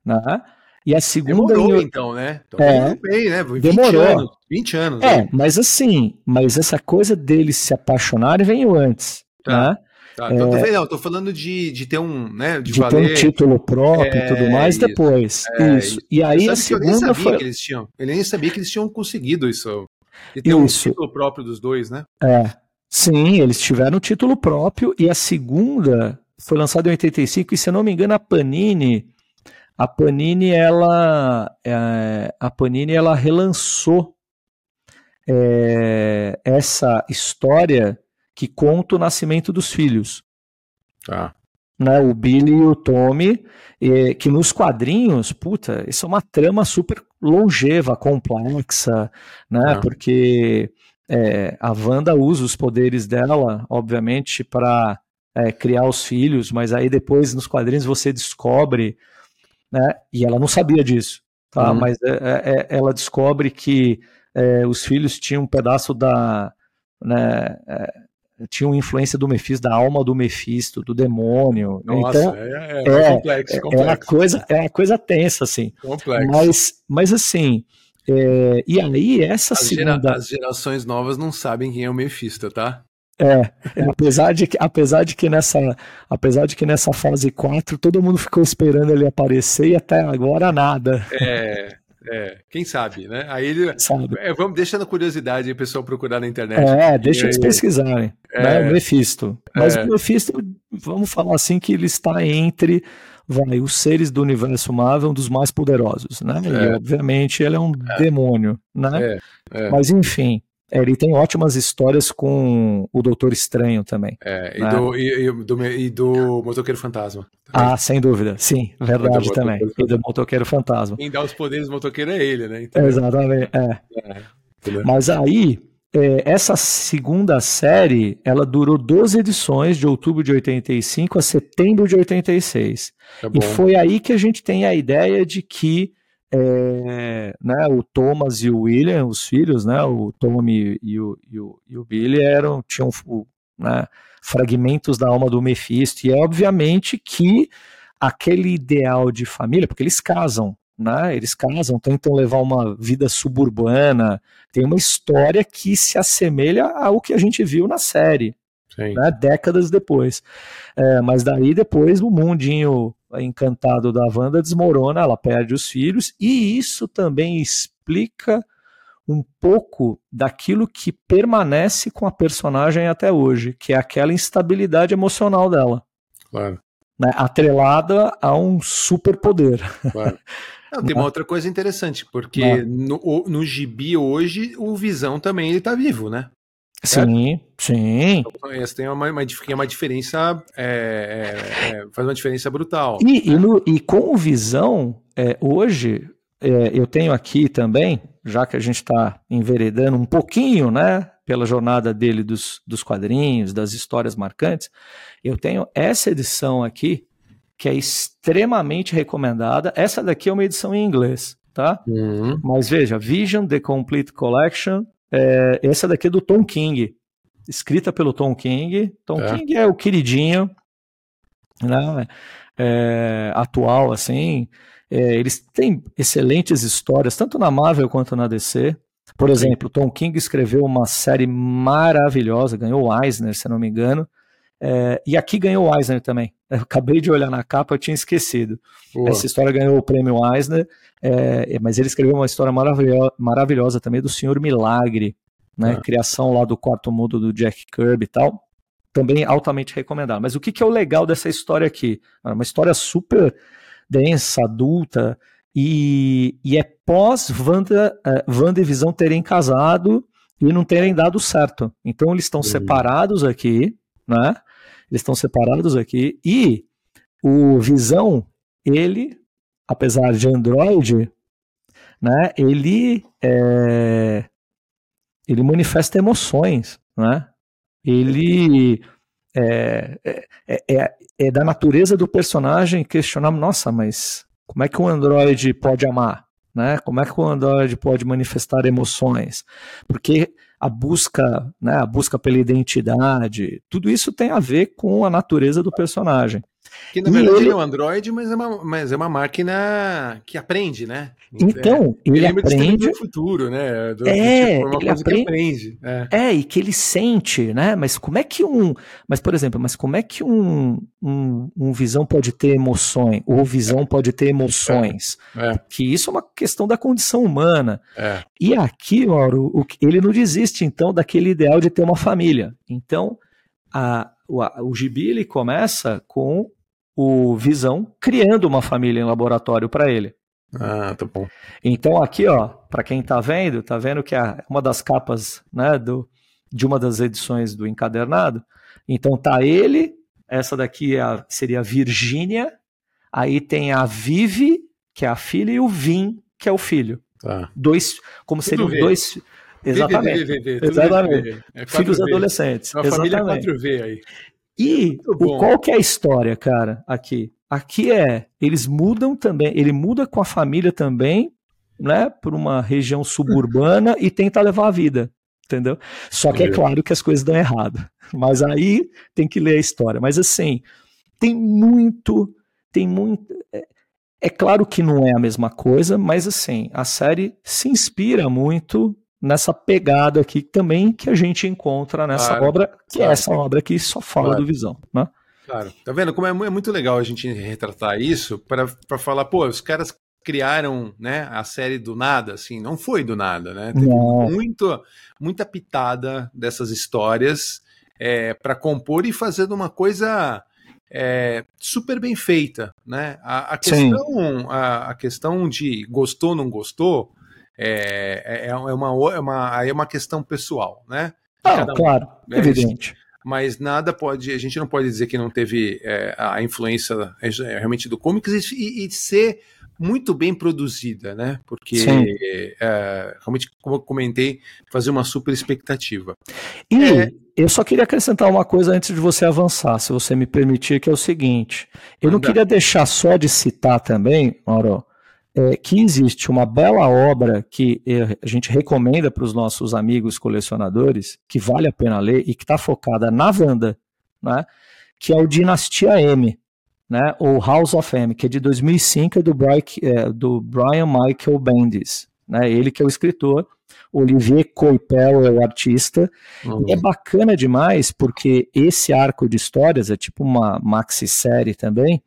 Né? E a segunda. Demorou, em... então, né? Então, é, bem, né? 20 demorou. Anos, 20 anos. É, né? mas assim, mas essa coisa deles se apaixonarem veio antes. Tá. Né? Tá, então, é, não, tô falando de, de ter um, né, de, de valer, ter um título próprio é, e tudo mais isso, depois. É, isso. E aí a segunda foi... que eles tinham, ele nem sabia que eles tinham conseguido isso. De ter isso. um título próprio dos dois, né? É. Sim, eles tiveram o título próprio e a segunda foi lançada em 85 e se eu não me engano a Panini, a Panini ela, é, a Panini ela relançou é, essa história que conta o nascimento dos filhos. Tá. Né, o Billy e o Tommy, e, que nos quadrinhos, puta, isso é uma trama super longeva, complexa, né? Ah. Porque é, a Wanda usa os poderes dela, obviamente, para é, criar os filhos, mas aí depois nos quadrinhos você descobre, né? E ela não sabia disso, tá? Uhum. Mas é, é, é ela descobre que é, os filhos tinham um pedaço da, né, tinham influência do Mephisto, da alma do Mephisto, do demônio. Nossa, então, é, é, é, complexo, complexo. É uma coisa, é uma coisa tensa, assim. Complexo. Mas, mas assim, é, e aí essa as segunda... Gera, as gerações novas não sabem quem é o Mephisto, tá? É, é, apesar de que, apesar de que nessa, apesar de que nessa fase 4 todo mundo ficou esperando ele aparecer e até agora nada. É, é, quem sabe, né? Aí ele. É, vamos deixando curiosidade aí o pessoal procurar na internet. É, deixa eles pesquisarem. É, né? O Mephisto. Mas é. o Mephisto, vamos falar assim, que ele está entre vai, os seres do universo Marvel, um dos mais poderosos, né? É. E obviamente ele é um é. demônio, né? É, é. Mas enfim, é, ele tem ótimas histórias com o Doutor Estranho também. É, e, né? do, e, e, do, e do Motoqueiro Fantasma. Também. Ah, sem dúvida. Sim, verdade também. E do Motoqueiro Fantasma. Quem dá os poderes do motoqueiro é ele, né? Então, Exatamente, é. é Mas aí, é, essa segunda série, ela durou 12 edições, de outubro de 85 a setembro de 86. Tá e foi aí que a gente tem a ideia de que é, né, o Thomas e o William, os filhos, né, o Tommy e o, e o, e o Billy eram, tinham né, fragmentos da alma do Mephisto, e é obviamente que aquele ideal de família, porque eles casam, né, eles casam, tentam levar uma vida suburbana, tem uma história que se assemelha ao que a gente viu na série, né, décadas depois. É, mas daí depois o mundinho encantado da Wanda desmorona, ela perde os filhos, e isso também explica um pouco daquilo que permanece com a personagem até hoje, que é aquela instabilidade emocional dela. Claro. Né, atrelada a um superpoder. Claro. Não, tem uma outra coisa interessante, porque é. no, no gibi hoje, o Visão também ele tá vivo, né? Sim, sim. Então, essa tem uma, uma, uma diferença, é, é, é, faz uma diferença brutal. E, e, no, e com o Visão, é, hoje, é, eu tenho aqui também, já que a gente está enveredando um pouquinho, né, pela jornada dele dos, dos quadrinhos, das histórias marcantes, eu tenho essa edição aqui, que é extremamente recomendada. Essa daqui é uma edição em inglês, tá? Uhum. Mas veja, Vision The Complete Collection. É, essa daqui é do Tom King, escrita pelo Tom King. Tom é. King é o queridinho, né? É, atual, assim. É, eles têm excelentes histórias, tanto na Marvel quanto na DC. Por exemplo, Tom King escreveu uma série maravilhosa, ganhou o Eisner, se não me engano, é, e aqui ganhou o Eisner também. Eu acabei de olhar na capa, eu tinha esquecido. Boa. Essa história ganhou o prêmio Eisner, é, mas ele escreveu uma história maravilhosa, maravilhosa também do Senhor Milagre, né? Ah. Criação lá do quarto mundo do Jack Kirby e tal. Também altamente recomendado. Mas o que, que é o legal dessa história aqui? É uma história super densa, adulta, e, e é pós Wanda, uh, Wanda e Visão terem casado e não terem dado certo. Então eles estão uhum. separados aqui, né? Eles estão separados aqui. E o Visão, ele, apesar de Android, né, ele, é, ele manifesta emoções, né? Ele é, é, é, é, da natureza do personagem questionar, nossa, mas como é que um Android pode amar? Né? Como é que o Android pode manifestar emoções? Porque a busca, né, a busca pela identidade, tudo isso tem a ver com a natureza do personagem. Que na verdade ele... é um Android, mas é, uma, mas é uma máquina que aprende, né? Então, é, ele aprende do futuro, né? Do, é, tipo, uma ele aprende, aprende. É. é. e que ele sente, né? Mas como é que um, mas por exemplo, mas como é que um, um, um visão pode ter emoções? Ou visão pode ter emoções? É. Que isso é uma questão da condição humana. É. E aqui, Mauro, o, ele não desiste então daquele ideal de ter uma família. Então, a, o, o gibi ele começa com o Visão criando uma família em laboratório para ele. Ah, tá bom. Então aqui, ó, para quem tá vendo, tá vendo que é uma das capas, né, do, de uma das edições do encadernado. Então tá ele, essa daqui é a, seria a Virgínia, aí tem a Vivi, que é a filha, e o Vim, que é o filho. Tá. Dois, como seriam dois. Exatamente. V, v, v, exatamente. É Filhos adolescentes. É uma exatamente. família 4V aí. E o, qual que é a história, cara, aqui? Aqui é, eles mudam também, ele muda com a família também, né, para uma região suburbana e tenta levar a vida, entendeu? Só que é claro que as coisas dão errado. Mas aí tem que ler a história. Mas assim, tem muito, tem muito. É, é claro que não é a mesma coisa, mas assim, a série se inspira muito nessa pegada aqui também que a gente encontra nessa claro, obra, que é claro. é essa obra aqui só fala claro. do Visão, né? Claro. Tá vendo como é, é muito legal a gente retratar isso para falar, pô, os caras criaram né, a série do nada, assim, não foi do nada, né? Teve muito, muita pitada dessas histórias é, para compor e fazer uma coisa é, super bem feita, né? A, a questão, a, a, questão de gostou ou não gostou é, é, é, uma, é, uma, é uma questão pessoal, né? Ah, um, claro, né? evidente. Mas nada pode, a gente não pode dizer que não teve é, a influência é, realmente do comics e, e, ser muito bem produzida, né? Porque é, realmente, como eu comentei, fazer uma super expectativa. E é, eu só queria acrescentar uma coisa antes de você avançar, se você me permitir, que é o seguinte: eu não queria deixar só de citar também, Mauro, é, que existe uma bela obra que é, a gente recomenda para os nossos amigos colecionadores, que vale a pena ler e que está focada na Wanda, né, que é o Dinastia M, né, ou House of M, que é de 2005, é do, Brian, é, do Brian Michael Bendis. Né, ele que é o escritor, Olivier Coipel é o artista. Uhum. E é bacana demais porque esse arco de histórias é tipo uma maxi-série também,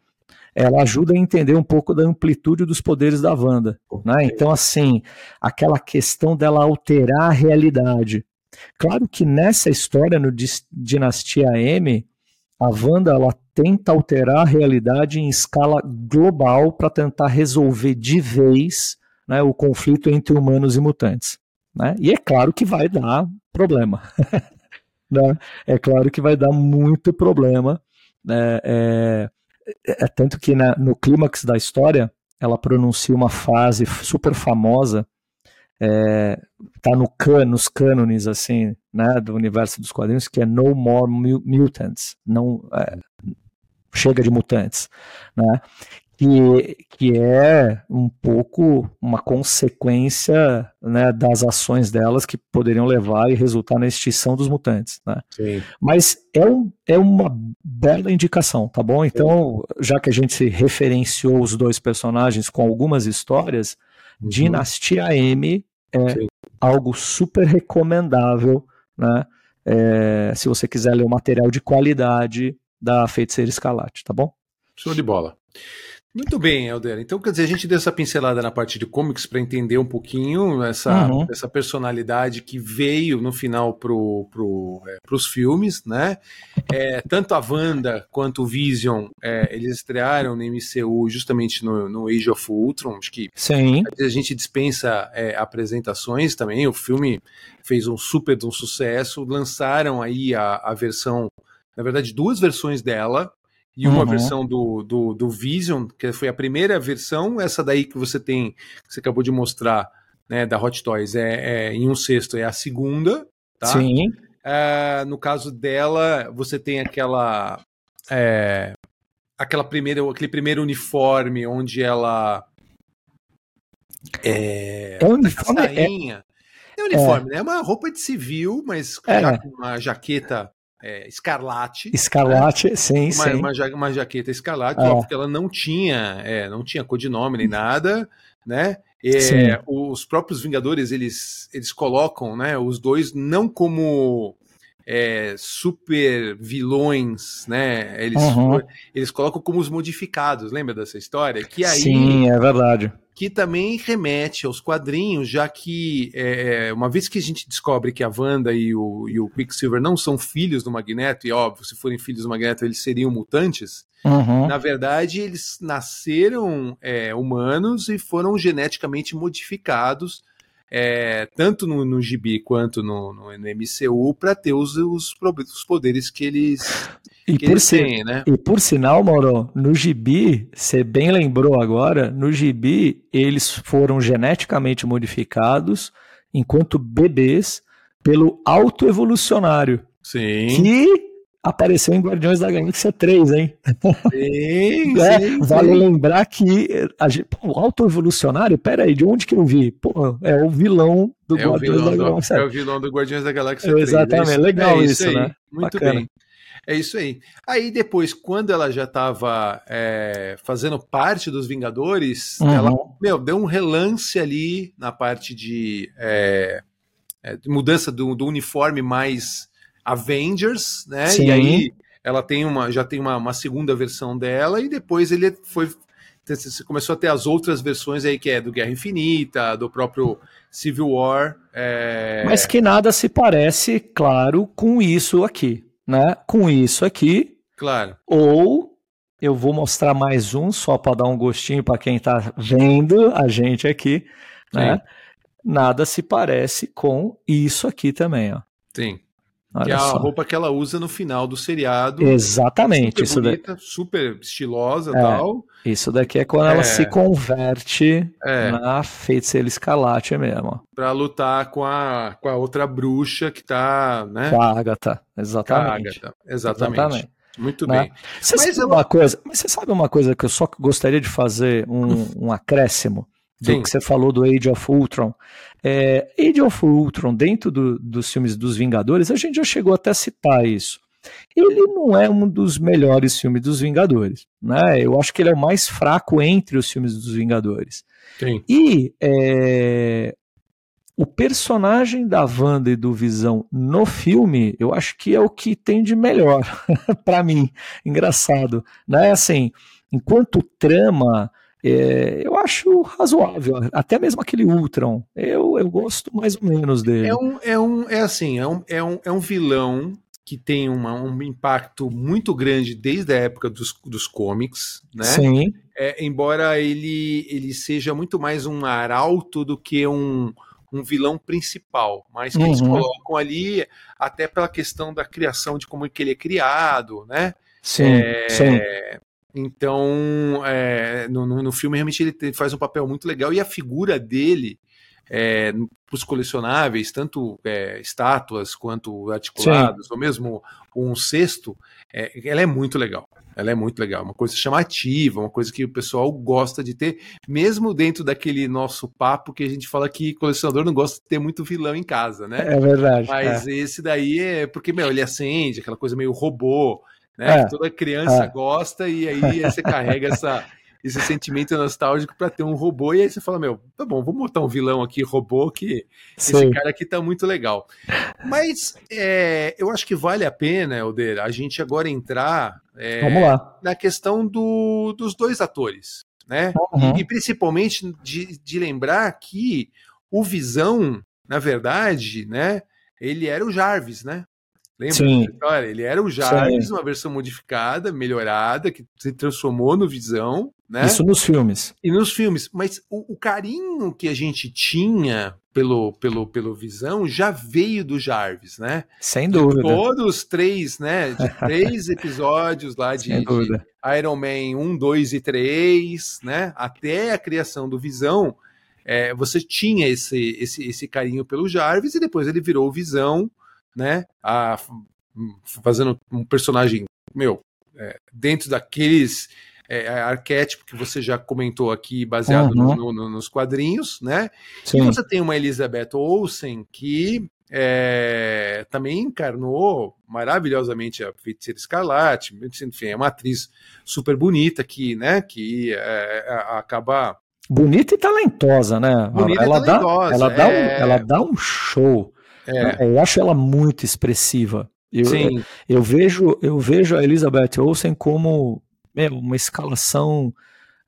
ela ajuda a entender um pouco da amplitude dos poderes da Wanda. Né? Então, assim, aquela questão dela alterar a realidade. Claro que nessa história, no Dinastia M, a Wanda ela tenta alterar a realidade em escala global para tentar resolver de vez né, o conflito entre humanos e mutantes. Né? E é claro que vai dar problema. né? É claro que vai dar muito problema. É, é, é, é tanto que na, no clímax da história ela pronuncia uma frase super famosa é, tá no can, nos cânones assim, né, do universo dos quadrinhos, que é No More Mutants, não, é, chega de mutantes, né? Que, que é um pouco uma consequência né, das ações delas que poderiam levar e resultar na extinção dos mutantes. Né? Sim. Mas é, um, é uma bela indicação, tá bom? Então, já que a gente referenciou os dois personagens com algumas histórias, uhum. Dinastia M é Sim. algo super recomendável, né? É, se você quiser ler o material de qualidade da Feiticeira Escalate, tá bom? Show de bola. Muito bem, Helder. Então, quer dizer, a gente deu essa pincelada na parte de comics para entender um pouquinho essa, uhum. essa personalidade que veio no final para pro, é, os filmes, né? É, tanto a Wanda quanto o Vision, é, eles estrearam no MCU justamente no, no Age of Ultron. Acho que Sim. a gente dispensa é, apresentações também. O filme fez um super um sucesso. Lançaram aí a, a versão, na verdade, duas versões dela e uma uhum. versão do, do, do, Vision, que foi a primeira versão, essa daí que você tem, que você acabou de mostrar, né, da Hot Toys, é, é em um sexto, é a segunda, tá? Sim. É, no caso dela, você tem aquela é, aquela primeira, aquele primeiro uniforme onde ela é, é uniforme, é, é, é uniforme, né? É uma roupa de civil, mas é. com uma jaqueta é, escarlate. Escarlate, né? sim, uma, sim. Uma, uma jaqueta escarlate, é. porque ela não tinha, é, não tinha codinome nem nada, né? É, os próprios Vingadores, eles, eles colocam né, os dois não como é, super vilões, né? Eles, uhum. eles colocam como os modificados, lembra dessa história? Que aí, Sim, é verdade que também remete aos quadrinhos, já que é, uma vez que a gente descobre que a Wanda e o, e o Quicksilver não são filhos do Magneto, e óbvio, se forem filhos do Magneto, eles seriam mutantes, uhum. na verdade, eles nasceram é, humanos e foram geneticamente modificados é, tanto no, no gibi quanto no, no, no MCU, para ter os, os, os, poderes que eles, e que por eles têm, né? E por sinal, Mauro, no gibi, você bem lembrou agora, no gibi eles foram geneticamente modificados enquanto bebês pelo autoevolucionário. Sim. Que apareceu em Guardiões da Galáxia 3, hein? Sim, é, sim, vale sim. lembrar que gente, pô, o auto-evolucionário, peraí, de onde que eu vi? Pô, é o vilão do é Guardiões vilão da Galáxia. Do, é o vilão do Guardiões da Galáxia 3. Exatamente, é legal é isso, isso né? Muito Bacana. bem. É isso aí. Aí depois, quando ela já estava é, fazendo parte dos Vingadores, uhum. ela meu, deu um relance ali na parte de, é, é mudança do, do uniforme mais Avengers, né? Sim. E aí ela tem uma, já tem uma, uma, segunda versão dela, e depois ele foi. Você começou a ter as outras versões aí, que é do Guerra Infinita, do próprio Civil War. É... Mas que nada se parece, claro, com isso aqui, né? Com isso aqui. Claro. Ou eu vou mostrar mais um, só para dar um gostinho para quem está vendo a gente aqui, né? Sim. Nada se parece com isso aqui também, ó. Sim. Olha que é a só. roupa que ela usa no final do seriado. Exatamente. Super bonita, isso super estilosa e é, tal. Isso daqui é quando é. ela se converte é. na feiticeira escalate mesmo. Pra lutar com a, com a outra bruxa que tá, né? Com a Agatha, exatamente. Agatha, exatamente. exatamente. Muito né? bem. Você mas, sabe ela... uma coisa, mas você sabe uma coisa que eu só gostaria de fazer um, um acréscimo? Do Sim. que você falou do Age of Ultron. É, Age of Ultron, dentro do, dos filmes dos Vingadores, a gente já chegou até a citar isso. Ele não é um dos melhores filmes dos Vingadores. Né? Eu acho que ele é o mais fraco entre os filmes dos Vingadores. Sim. E é, o personagem da Wanda e do Visão no filme, eu acho que é o que tem de melhor para mim. Engraçado. Né? Assim, enquanto trama é, eu acho razoável, até mesmo aquele Ultron. Eu, eu gosto mais ou menos dele. É um, é um, é assim, é um, é um, é um vilão que tem uma, um impacto muito grande desde a época dos, dos cómics, né? Sim. É, embora ele, ele seja muito mais um arauto do que um, um vilão principal, mas que uhum. eles colocam ali até pela questão da criação de como é que ele é criado, né? Sim, é, sim. Então, é, no, no, filme, realmente ele faz um papel muito legal e a figura dele é, para os colecionáveis, tanto é, estátuas quanto articulados, Sim. ou mesmo um cesto, é, ela é muito legal. Ela é muito legal, uma coisa chamativa, uma coisa que o pessoal gosta de ter, mesmo dentro daquele nosso papo que a gente fala que colecionador não gosta de ter muito vilão em casa, né? É verdade. Mas é. esse daí é porque, meu, ele acende, aquela coisa meio robô, né? É. Que toda criança é. gosta, e aí você carrega essa, esse sentimento nostálgico para ter um robô, e aí você fala, meu, tá bom, vamos botar um vilão aqui, robô, que Sim. esse cara aqui tá muito legal. Mas é, eu acho que vale a pena, Helder, a gente agora entrar é, vamos lá. na questão do, dos dois atores, né? Uhum. E, e, principalmente de, de lembrar que o Visão, na verdade, né, ele era o Jarvis, né? Lembra Sim. história? Ele era o Jarvis, uma versão modificada, melhorada, que se transformou no Visão. Né? Isso nos filmes. E nos filmes. Mas o, o, carinho que a gente tinha pelo, pelo, pelo Visão já veio do Jarvis, né? Sem dúvida. De todos os três, né? De três episódios lá de, de, Iron Man 1, 2 e 3, né? Até a criação do Visão. É, você tinha esse, esse, esse carinho pelo Jarvis e depois ele virou o Visão né? A, fazendo um personagem, meu, é, dentro daqueles é, arquétipo que você já comentou aqui, baseado uhum. no, no, nos quadrinhos, né? Sim. E você tem uma Elizabeth Olsen que é, também encarnou maravilhosamente a Feiticeira Escarlate, enfim, é uma atriz super bonita que, né, que é, acaba bonita e talentosa, né? Bonita ela, talentosa, dá, ela, dá um, é. ela dá um show. É. Eu acho ela muito expressiva. Eu, Sim. eu vejo eu vejo a Elizabeth Olsen como meu, uma escalação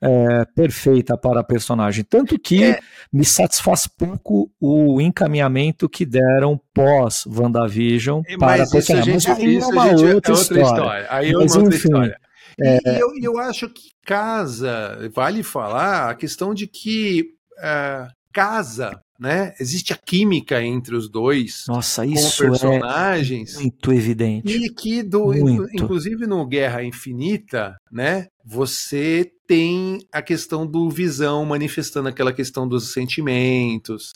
é, perfeita para a personagem. Tanto que é. me satisfaz pouco o encaminhamento que deram pós WandaVision é, para a personagem. Mas aí é uma outra, outra história. história. Aí é uma outra história. É... E eu, eu acho que casa, vale falar a questão de que uh, casa né? Existe a química entre os dois. Nossa, isso é personagens, é muito evidente. E que do, muito. inclusive no Guerra Infinita, né? Você tem a questão do Visão manifestando aquela questão dos sentimentos,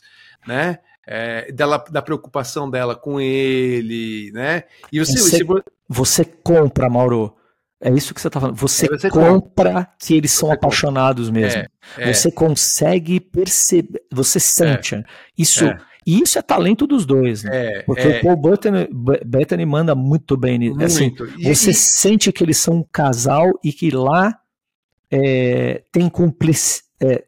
né? É, dela, da preocupação dela com ele, né? E você, você, você... você compra, Mauro, é isso que você está falando. Você, é, você compra que eles são apaixonados mesmo. É, é. Você consegue perceber, você sente. É, isso, é. e isso é talento dos dois, né? Porque o Paul Bettany, Bettany manda muito bem nisso. Assim, você e... sente que eles são um casal e que lá tem cumplic,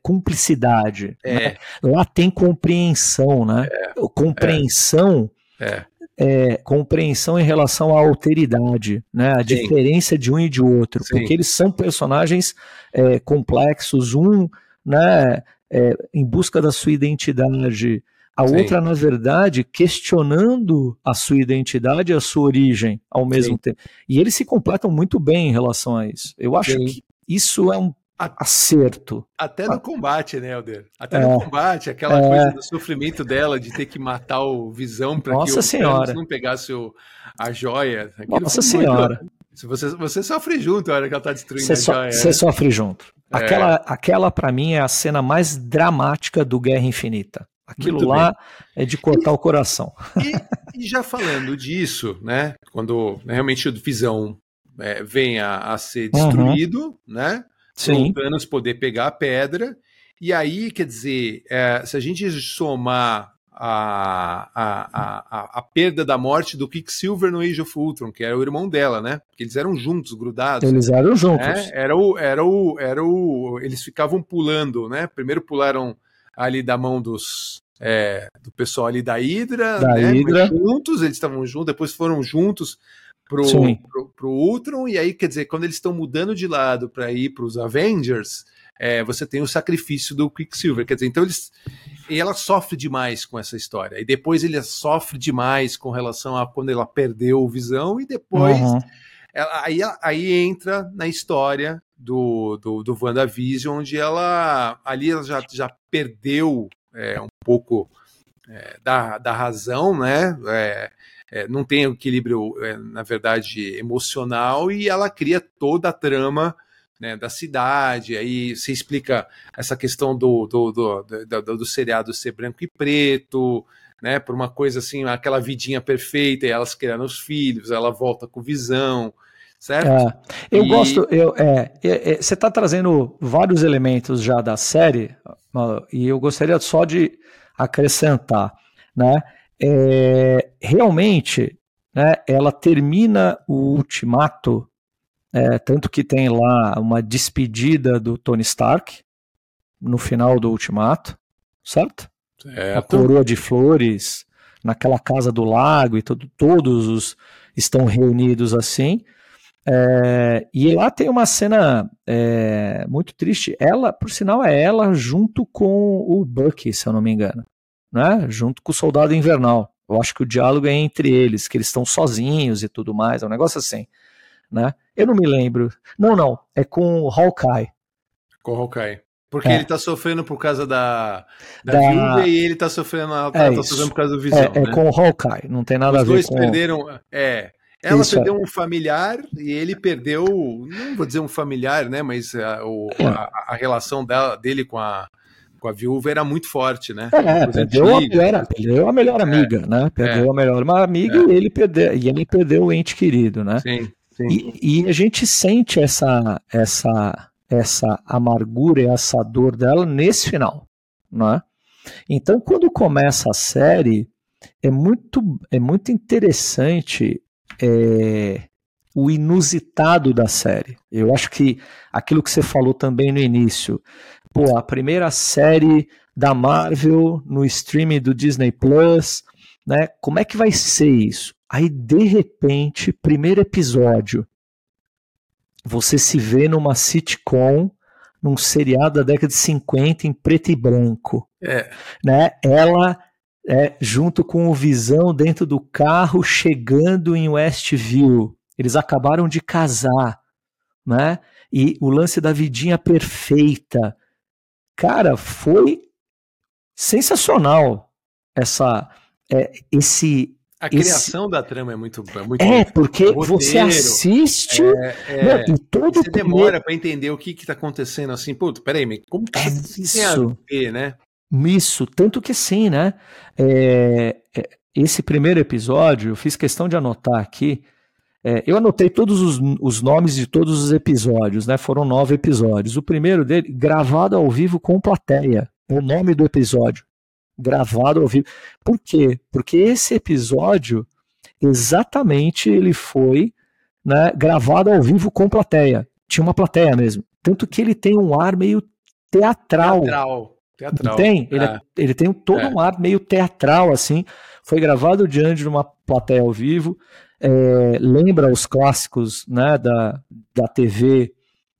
cumplicidade. Né? Lá tem compreensão, né? Compreensão. É é, compreensão em relação à alteridade, né? A Sim. diferença de um e de outro, Sim. porque eles são personagens é, complexos, um, né, é, em busca da sua identidade, a Sim. outra, na verdade, questionando a sua identidade e a sua origem ao mesmo tempo. E eles se completam muito bem em relação a isso. Eu acho que isso é um acerto. Até no combate, né, Helder? Até é, no combate, aquela é, coisa do sofrimento dela de ter que matar o Visão para que o senhora. não pegasse o, a joia. Aquilo Nossa Senhora. Se você, você sofre junto na hora que ela tá destruindo você a so, joia. Você né? sofre junto. É. Aquela, aquela para mim, é a cena mais dramática do Guerra Infinita. Aquilo Muito lá bem. é de cortar e, o coração. E, e, já falando disso, né? Quando realmente o Visão é, vem a, a ser destruído, uhum. né? Sim. o Thanos poder pegar a pedra. E aí, quer dizer, é, se a gente somar a, a, a, a, perda da morte do Quicksilver no Age of Ultron, que era o irmão dela, né? Porque eles eram juntos, grudados. Eles eram juntos. Né? Era o, era o, era o, eles ficavam pulando, né? Primeiro pularam ali da mão dos, é, do pessoal ali da Hydra, da né? Hydra. juntos, eles estavam juntos, depois foram juntos pro, pro, pro Ultron, e aí, quer dizer, quando eles estão mudando de lado para ir para os Avengers, é, você tem o sacrifício do Quicksilver, quer dizer, então eles. E ela sofre demais com essa história. E depois ele sofre demais com relação a quando ela perdeu o visão, e depois. Uhum. Ela, aí, aí entra na história do, do, do WandaVision, onde ela ali ela já, já perdeu é, um pouco é, da, da razão, né? É, é, não tem equilíbrio, é, na verdade, emocional, e ela cria toda a trama né, da cidade, aí você explica essa questão do, do, do, do, do seriado ser branco e preto, né, por uma coisa assim, aquela vidinha perfeita, e elas criando os filhos, ela volta com visão, certo? É, eu e... gosto, eu, é, é, é você está trazendo vários elementos já da série, e eu gostaria só de acrescentar, né, é, realmente, né, ela termina o ultimato, é, tanto que tem lá uma despedida do Tony Stark no final do ultimato, certo? Certo. A coroa de flores naquela casa do lago e todo, todos os estão reunidos assim. É, e lá tem uma cena é, muito triste. Ela, por sinal, é ela junto com o Bucky, se eu não me engano, né? Junto com o Soldado Invernal. Eu acho que o diálogo é entre eles, que eles estão sozinhos e tudo mais. É um negócio assim, né? Eu não me lembro. Não, não. É com o Hawkeye. Com o Hawkeye. Porque é. ele tá sofrendo por causa da, da, da... viúva e ele tá sofrendo, ela tá, é tá sofrendo por causa do visão. É, é né? com o Hawkeye, não tem nada Os a ver com... Os dois perderam, é... Ela isso perdeu um familiar e ele perdeu, não vou dizer um familiar, né? Mas a, o, é. a, a relação dela, dele com a, com a viúva era muito forte, né? É, perdeu a, melhor, perdeu a melhor amiga, é, né? Perdeu é, a melhor uma amiga é. e ele perdeu e ele perdeu o ente querido, né? Sim, sim. E, e, a gente sente essa essa essa amargura e essa dor dela nesse final, né? Então, quando começa a série, é muito, é muito interessante é, o inusitado da série. Eu acho que aquilo que você falou também no início, pô, a primeira série da Marvel no streaming do Disney Plus, né? Como é que vai ser isso? Aí, de repente, primeiro episódio, você se vê numa sitcom, num seriado da década de 50 em preto e branco. É. Né? Ela é, junto com o Visão dentro do carro chegando em Westview. Eles acabaram de casar, né? E o lance da vidinha perfeita. Cara, foi sensacional essa é, esse a criação Esse... da trama é muito, é muito É, porque roteiro, você assiste é, é, e todo você demora para entender o que está acontecendo assim. Puta, peraí, como que é isso ver, né? Isso, tanto que sim, né? É, é, esse primeiro episódio, eu fiz questão de anotar aqui. É, eu anotei todos os, os, nomes de todos os episódios, né? Foram nove episódios. O primeiro dele, gravado ao vivo com plateia. É o nome do episódio gravado ao vivo. Por quê? Porque esse episódio, exatamente, ele foi né, gravado ao vivo com plateia. Tinha uma plateia mesmo. Tanto que ele tem um ar meio teatral. Teatral. teatral. Tem? Ele, é. ele tem todo é. um ar meio teatral, assim. Foi gravado diante de uma plateia ao vivo. É, lembra os clássicos né, da, da TV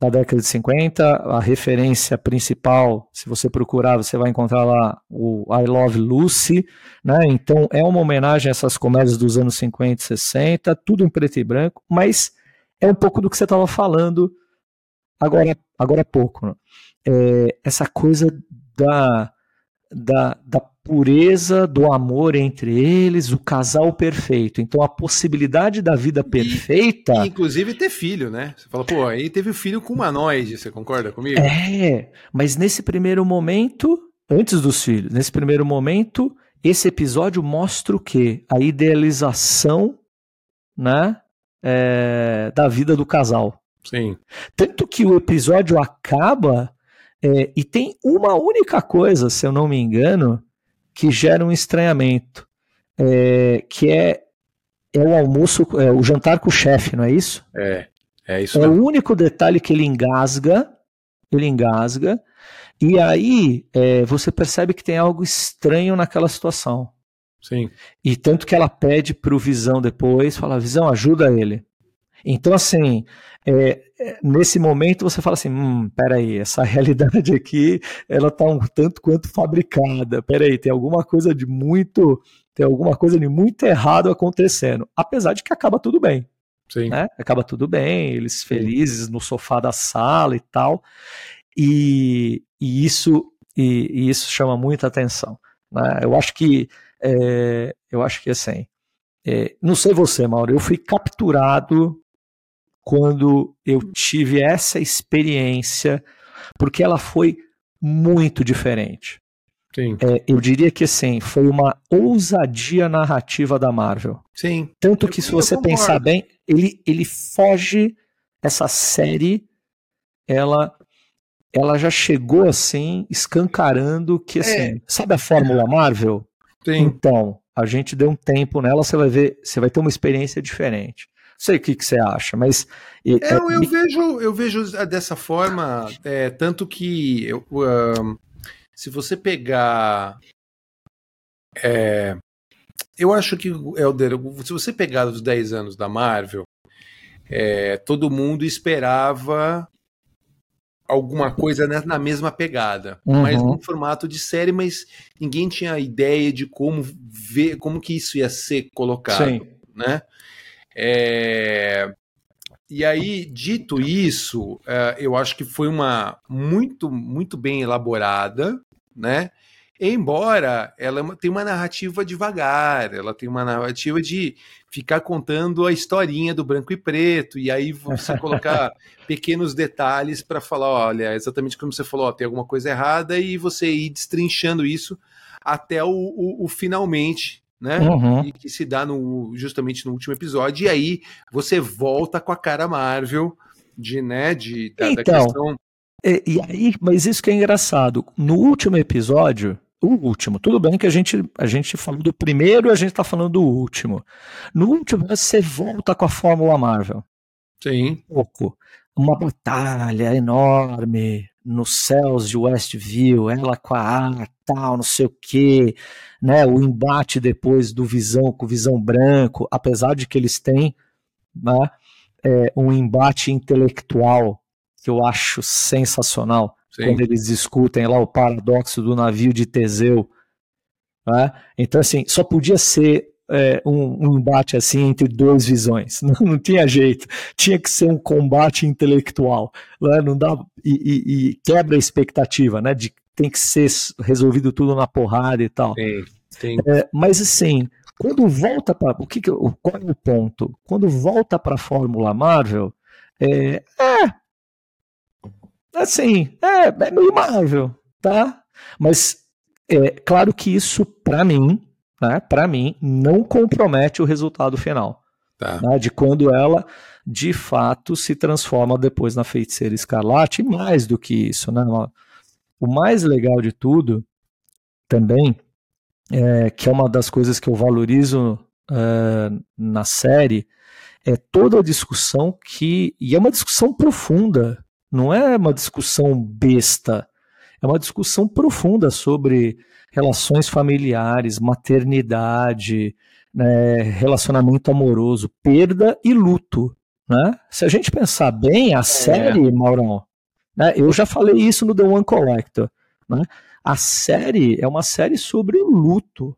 da década de 50. A referência principal, se você procurar, você vai encontrar lá o I Love Lucy, né? Então é uma homenagem a essas comédias dos anos 50 e 60, tudo em preto e branco, mas é um pouco do que você estava falando agora, agora é pouco. Né? É, essa coisa da, da, da pureza do amor entre eles, o casal perfeito. Então a possibilidade da vida perfeita. E, inclusive ter filho, né? Você fala, pô, aí teve filho com humanoide, você concorda comigo? É, mas nesse primeiro momento, antes dos filhos, nesse primeiro momento, esse episódio mostra o quê? A idealização, né? É, da vida do casal. Sim. Tanto que o episódio acaba é, e tem uma única coisa, se eu não me engano, que gera um estranhamento, é, que é, é o almoço, é o jantar com o chefe, não é isso? É, é isso. É mesmo. o único detalhe que ele engasga, ele engasga, e aí é, você percebe que tem algo estranho naquela situação. Sim. E tanto que ela pede para o Visão depois, fala, Visão, ajuda ele. Então, assim, é, é, nesse momento você fala assim, hum, peraí, essa realidade aqui, ela tá um tanto quanto fabricada, peraí, tem alguma coisa de muito, tem alguma coisa de muito errado acontecendo, apesar de que acaba tudo bem, Sim. Né? acaba tudo bem, eles felizes no sofá da sala e tal, e, e isso, e, e, isso chama muita atenção, né? eu acho que, é, eu acho que assim, é, não sei você, Mauro, eu fui capturado quando eu tive essa experiência, porque ela foi muito diferente. É, eu diria que assim, foi uma ousadia narrativa da Marvel. Sim. Tanto que, se você pensar bem, ele, ele foge. Essa série, ela ela já chegou assim, escancarando que assim, é. sabe a Fórmula Marvel? Sim. Então, a gente deu um tempo nela, você vai ver, você vai ter uma experiência diferente. Não sei o que, que você acha, mas. É, eu, eu, vejo, eu vejo dessa forma, é, tanto que eu, se você pegar. É, eu acho que, Helder, se você pegar os 10 anos da Marvel, é, todo mundo esperava alguma coisa na mesma pegada, uhum. mas no formato de série, mas ninguém tinha ideia de como ver, como que isso ia ser colocado, Sim. né? É... E aí, dito isso, uh, eu acho que foi uma muito, muito bem elaborada, né? Embora ela tenha uma narrativa devagar, ela tem uma narrativa de ficar contando a historinha do branco e preto, e aí você colocar pequenos detalhes para falar, olha, exatamente como você falou, ó, tem alguma coisa errada, e você ir destrinchando isso até o, o, o finalmente, né? Uhum. que se dá no, justamente no último episódio, e aí você volta com a cara Marvel de, né, de, da, então, da questão. E, e aí, mas isso que é engraçado. No último episódio, o último, tudo bem que a gente, a gente falou do primeiro e a gente está falando do último. No último, você volta com a Fórmula Marvel. Sim. Um pouco. Uma batalha enorme, nos céus de Westview, ela com a A, tal, não sei o que, né? O embate depois do Visão com o Visão Branco, apesar de que eles têm né, é, um embate intelectual que eu acho sensacional, Sim. quando eles discutem lá o paradoxo do navio de Teseu. Né? Então, assim, só podia ser é, um, um, embate assim entre duas visões. Não, não, tinha jeito. Tinha que ser um combate intelectual. Né? Não dá e, e, e, quebra a expectativa, né? De tem que ser resolvido tudo na porrada e tal. Sim, sim. É, mas assim, quando volta para o que, que qual é o ponto? Quando volta para a Fórmula Marvel, é, é assim, é, é meio Marvel, tá? Mas é claro que isso para mim né, para mim, não compromete o resultado final. Tá. Né, de quando ela, de fato, se transforma depois na feiticeira escarlate, e mais do que isso. Né, o mais legal de tudo, também, é, que é uma das coisas que eu valorizo é, na série, é toda a discussão que. E é uma discussão profunda, não é uma discussão besta, é uma discussão profunda sobre relações familiares, maternidade, né, relacionamento amoroso, perda e luto. Né? Se a gente pensar bem, a é. série, Maurão, né, eu já falei isso no The One Collector, né? a série é uma série sobre o luto,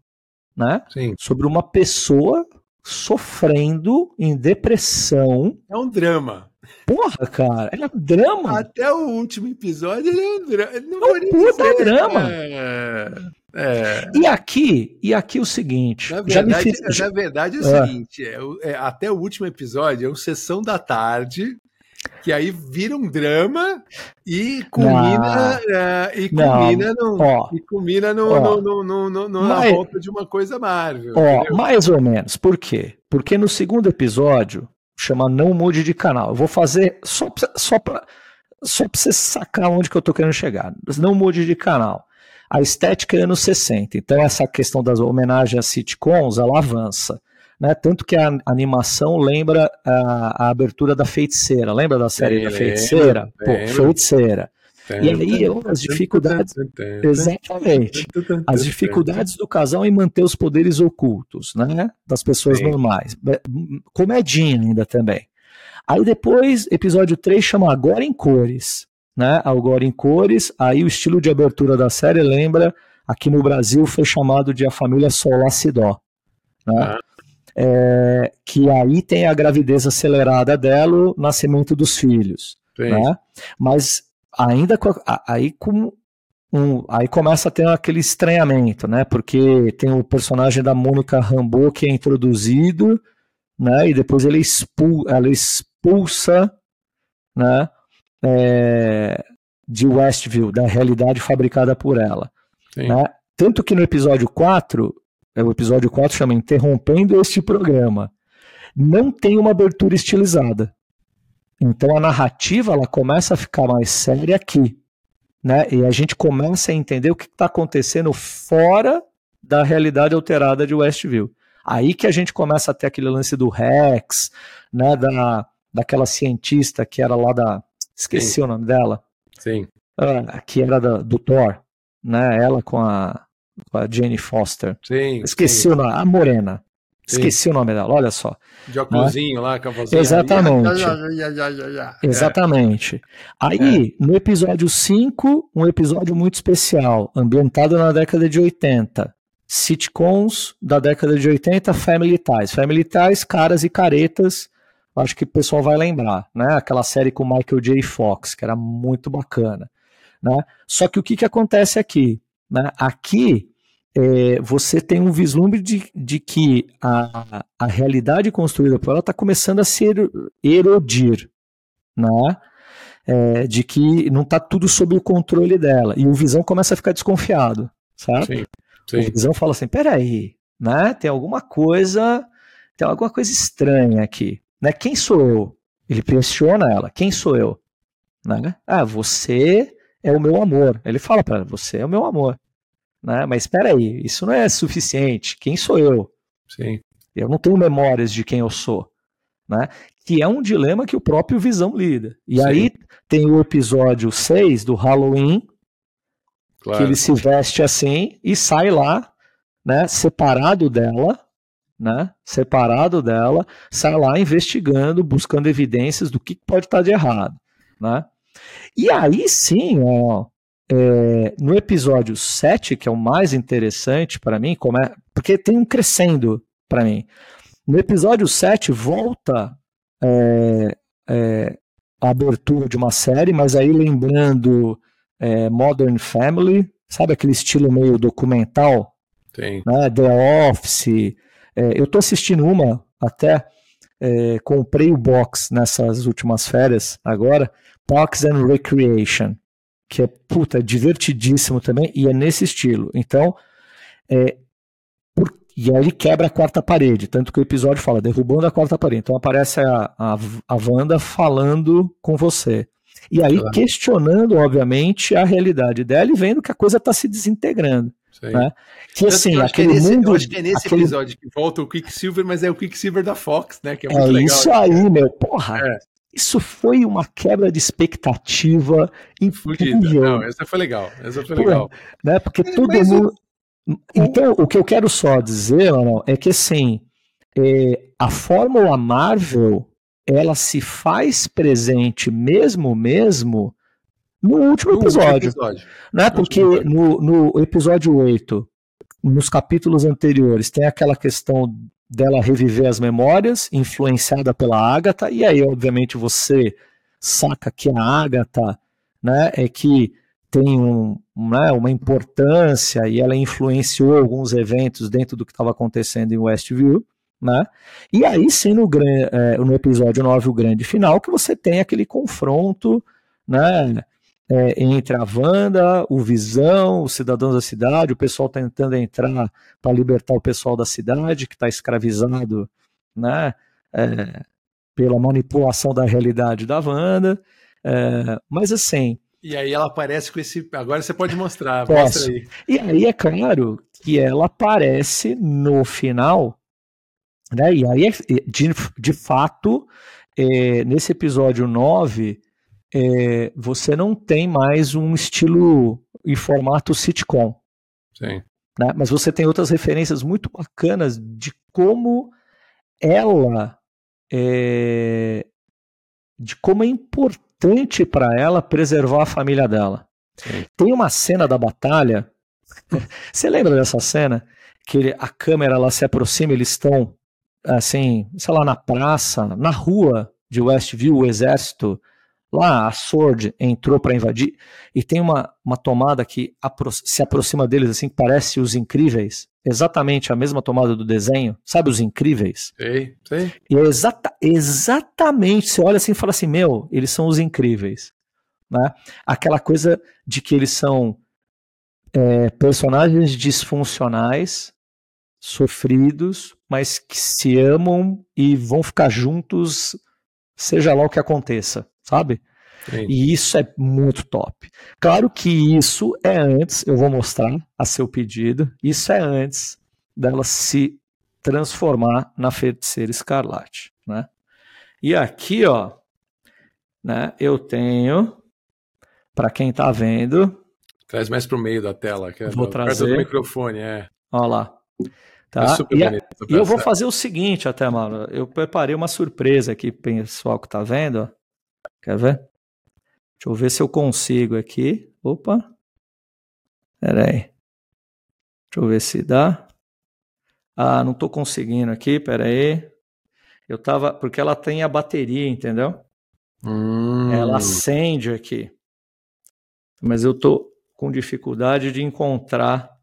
né? sobre uma pessoa sofrendo em depressão. É um drama. Porra, cara, é um drama. Até o último episódio ele é um drama. Não é um puta dizer, drama. É... É. E aqui, e aqui o seguinte. Na verdade, fiz... na verdade é o é. seguinte: é, é, até o último episódio é uma sessão da tarde, que aí vira um drama e culmina, uh, e culmina, no, ó, e culmina no, ó, no, no, no, no mais, na volta de uma coisa Marvel. Ó, mais ou menos. Por quê? Porque no segundo episódio, chama Não Mude de Canal. Eu vou fazer só pra, só para só pra você sacar onde que eu tô querendo chegar. Não mude de canal a estética é anos 60. Então, essa questão das homenagens a sitcoms, ela avança. Né? Tanto que a animação lembra a, a abertura da Feiticeira. Lembra da série da Feiticeira? Pô, Feiticeira. E aí, as dificuldades. Exatamente. As dificuldades do casal em manter os poderes ocultos, né? Das pessoas Sim. normais. Comedinha ainda também. Aí depois, episódio 3 chama Agora em Cores né? Agora em cores. Aí o estilo de abertura da série lembra, aqui no Brasil foi chamado de A Família Solacidó. Né? Ah. É, que aí tem a gravidez acelerada dela, o nascimento dos filhos. Né? Mas ainda com, aí com um, aí começa a ter aquele estranhamento, né? Porque tem o personagem da Mônica Rambeau que é introduzido, né? E depois ele expul, ela expulsa né, é, de Westview, da realidade fabricada por ela. Né? Tanto que no episódio 4, é, o episódio 4 chama Interrompendo este programa, não tem uma abertura estilizada. Então a narrativa ela começa a ficar mais séria aqui. Né? E a gente começa a entender o que está acontecendo fora da realidade alterada de Westview. Aí que a gente começa a ter aquele lance do Rex, né, da, daquela cientista que era lá da. Esqueci Sim. o nome dela. Sim. Ah, que era da, do Thor, né? Ela com a, com a Jane Foster. Sim. Esqueci sim. o nome. A Morena. Sim. Esqueci o nome dela, olha só. De óculosinho né? lá, com a vozinha. Exatamente. Exatamente. Aí, é. no episódio 5, um episódio muito especial, ambientado na década de 80 sitcoms da década de 80, Family Ties. Family Ties, caras e caretas, acho que o pessoal vai lembrar, né? Aquela série com Michael J. Fox, que era muito bacana, né? Só que o que, que acontece aqui? Né? Aqui é, você tem um vislumbre de, de que a, a realidade construída por ela está começando a se erodir, né? É, de que não está tudo sob o controle dela. E o Visão começa a ficar desconfiado, certo? Sim. Sim. O Visão fala assim: peraí, né? Tem alguma coisa, tem alguma coisa estranha aqui. Né? Quem sou eu? Ele questiona ela: quem sou eu? Né? Ah, você é o meu amor. Ele fala para ela: você é o meu amor. Né? Mas espera aí, isso não é suficiente. Quem sou eu? Sim. Eu não tenho memórias de quem eu sou. Né? Que é um dilema que o próprio Visão lida. E Sim. aí tem o episódio 6 do Halloween, Claro. Que ele se veste assim e sai lá, né, separado dela, né, separado dela, sai lá investigando, buscando evidências do que pode estar de errado, né? E aí sim, ó, é, no episódio 7, que é o mais interessante para mim, como é, porque tem um crescendo para mim. No episódio 7 volta é, é, a abertura de uma série, mas aí lembrando é, Modern Family, sabe aquele estilo meio documental? Tem. Né? The Office. É, eu tô assistindo uma até, comprei o box nessas últimas férias agora, Parks and Recreation, que é, puta, divertidíssimo também, e é nesse estilo. Então, é, por, e aí ele quebra a quarta parede, tanto que o episódio fala, derrubando a quarta parede. Então aparece a, a, a Wanda falando com você. E aí claro. questionando, obviamente, a realidade dela e vendo que a coisa está se desintegrando. Né? Que assim, aquele que é nesse, mundo. Eu acho que é nesse aquele... episódio que volta o Quicksilver, mas é o Quicksilver da Fox, né? Que é, é legal, isso aí, meu. Porra. É. Isso foi uma quebra de expectativa incrível. Não, essa foi legal. Essa foi legal. né? Porque todo mas mundo. O... Então, o que eu quero só dizer, Leonel, é que assim, é, a Fórmula Marvel ela se faz presente mesmo mesmo no último no episódio. Episódio. Né? Porque no, no episódio 8, nos capítulos anteriores, tem aquela questão dela reviver as memórias, influenciada pela Agatha, e aí, obviamente, você saca que a Agatha né, é que tem um, né, uma importância e ela influenciou alguns eventos dentro do que estava acontecendo em Westview. Né? E aí sim, no, é, no episódio 9, o grande final, que você tem aquele confronto né, é, entre a Wanda, o Visão, os cidadãos da cidade, o pessoal tentando entrar para libertar o pessoal da cidade, que está escravizado né, é, pela manipulação da realidade da Wanda. É, mas assim. E aí ela aparece com esse. Agora você pode mostrar. Posso. Mostra aí. E aí é claro que ela aparece no final né? E aí, de, de fato, é, nesse episódio 9, é, você não tem mais um estilo em formato sitcom. Sim. Né? Mas você tem outras referências muito bacanas de como ela é, de como é importante para ela preservar a família dela. Sim. Tem uma cena da batalha. Você lembra dessa cena? Que ele, a câmera ela se aproxima, eles estão assim, sei lá, na praça, na rua de Westview, o exército lá a Sword entrou para invadir e tem uma, uma tomada que apro se aproxima deles assim, que parece os incríveis, exatamente a mesma tomada do desenho, sabe os incríveis? Sei, sei. E é exata, exatamente, você olha assim e fala assim, meu, eles são os incríveis. Né? Aquela coisa de que eles são é, personagens disfuncionais, sofridos, mas que se amam e vão ficar juntos, seja lá o que aconteça, sabe? Sim. E isso é muito top. Claro que isso é antes, eu vou mostrar a seu pedido, isso é antes dela se transformar na feiticeira escarlate, né? E aqui, ó, né, eu tenho para quem tá vendo, Traz mais pro meio da tela, que é Vou trazer. do microfone, é. ó lá. É Tá? super E, a- e eu vou fazer o seguinte até, mano. Eu preparei uma surpresa aqui pro pessoal que tá vendo. Quer ver? Deixa eu ver se eu consigo aqui. Opa. Pera aí. Deixa eu ver se dá. Ah, não tô conseguindo aqui, pera aí. Eu tava, porque ela tem a bateria, entendeu? Hum, Ela acende aqui. Mas eu tô com dificuldade de encontrar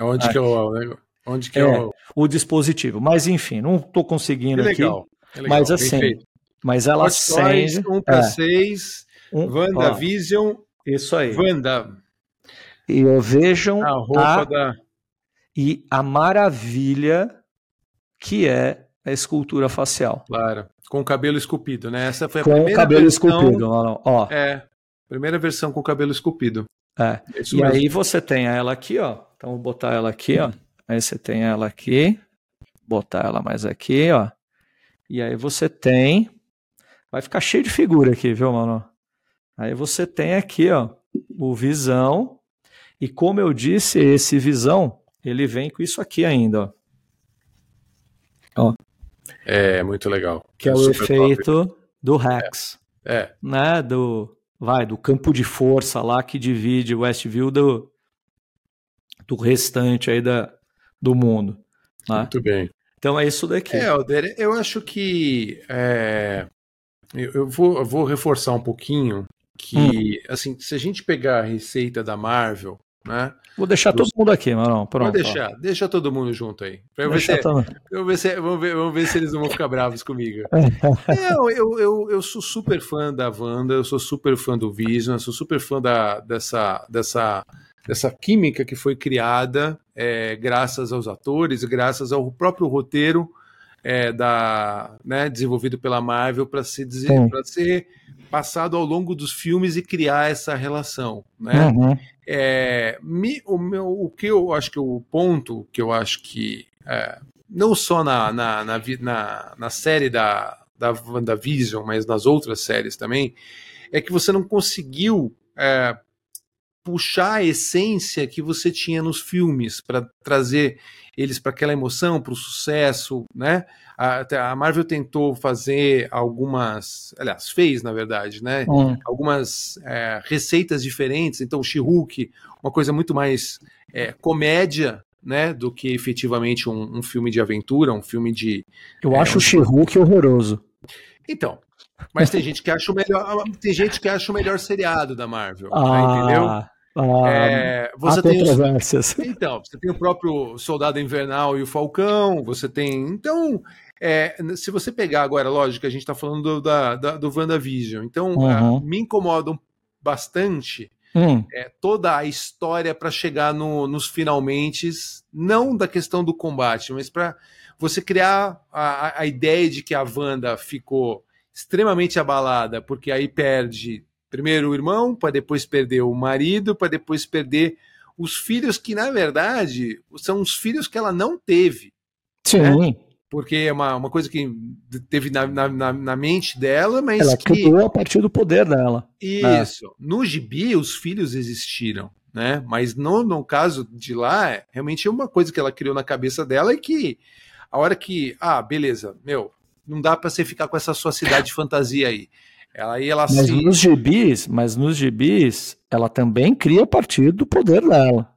Onde que é o. Onde que é, É, o. dispositivo. Mas enfim, não tô Que conseguindo aqui. legal. que legal, Mas assim. Mas ela acende. um para é, um- WandaVision, isso aí. Wanda, E eu vejam a roupa a, da. e a maravilha que é a escultura facial. Claro, com o cabelo esculpido, né? Essa foi a Com o primeira cabelo versão. esculpido. Ó, ó, É, primeira versão com cabelo esculpido. é. É isso E mesmo. aí você tem ela aqui, ó. Então vou botar ela aqui, ó. Aí você tem ela aqui. Botar ela mais aqui, ó. E aí você tem. Vai ficar cheio de figura aqui, viu, mano? Aí você tem aqui, ó, o Visão. E como eu disse, esse Visão, ele vem com isso aqui ainda, ó. É, muito legal. Que é o super efeito do Rex. top. É, né, do vai do campo de força lá que divide Westview do do restante aí da, do mundo, né? muito bem. Então é isso daqui. É, Alder, eu acho que é, eu, eu vou, eu vou reforçar um pouquinho que, Hum. assim, se a gente pegar a receita da Marvel, né? Vou deixar todo mundo aqui, mano. Pronto. Pode deixar, deixa todo mundo junto aí. Ó. eu ver se, vamos, ver se, vamos, ver, vamos ver se eles não vão ficar bravos comigo. Não, eu, eu, eu sou super fã da Wanda, eu sou super fã do Vision, eu sou super fã da, dessa, dessa, dessa química que foi criada é, graças aos atores, graças ao próprio roteiro é, da, né, desenvolvido pela Marvel para ser, ser passado ao longo dos filmes e criar essa relação. Né? Uhum. É, me- o, meu, o que eu acho que o ponto que eu acho que é, não só na, na, na, na, na série da, da WandaVision, mas nas outras séries também, é que você não conseguiu é, puxar a essência que você tinha nos filmes para trazer eles para aquela emoção, para o sucesso, né? A, até a Marvel tentou fazer algumas, aliás, fez na verdade, né? Hum. algumas é, receitas diferentes. Então, She-Hulk, uma coisa muito mais é, comédia, né, do que efetivamente um, um filme de aventura, um filme de. Eu É, acho um- o She-Hulk horroroso. Então. Mas tem gente que acha o melhor, tem gente que acha o melhor seriado da Marvel, né, Ah, entendeu? Ah, É, você tem os, então, você tem o próprio Soldado Invernal e o Falcão, você tem. Então, é, se você pegar agora, lógico, que a gente está falando do, da, da- do WandaVision, então Uhum. ah, me incomodam bastante Hum, é, toda a história para chegar no- nos finalmente, não da questão do combate, mas para você criar a, a- a ideia de que a Wanda ficou extremamente abalada, porque aí perde primeiro o irmão, para depois perder o marido, para depois perder os filhos que, na verdade, são os filhos que ela não teve. sim, Porque é uma, uma coisa que teve na, na, na- mente dela, mas ela que. criou a partir do poder dela. Isso. No gibi, os filhos existiram, né? Mas no, no caso de lá, realmente é uma coisa que ela criou na cabeça dela e que a hora que, ah, beleza, meu, não dá pra você ficar com essa sua cidade de fantasia aí. Ela ela Mas se nos gibis, mas nos gibis, ela também cria a partir do poder dela.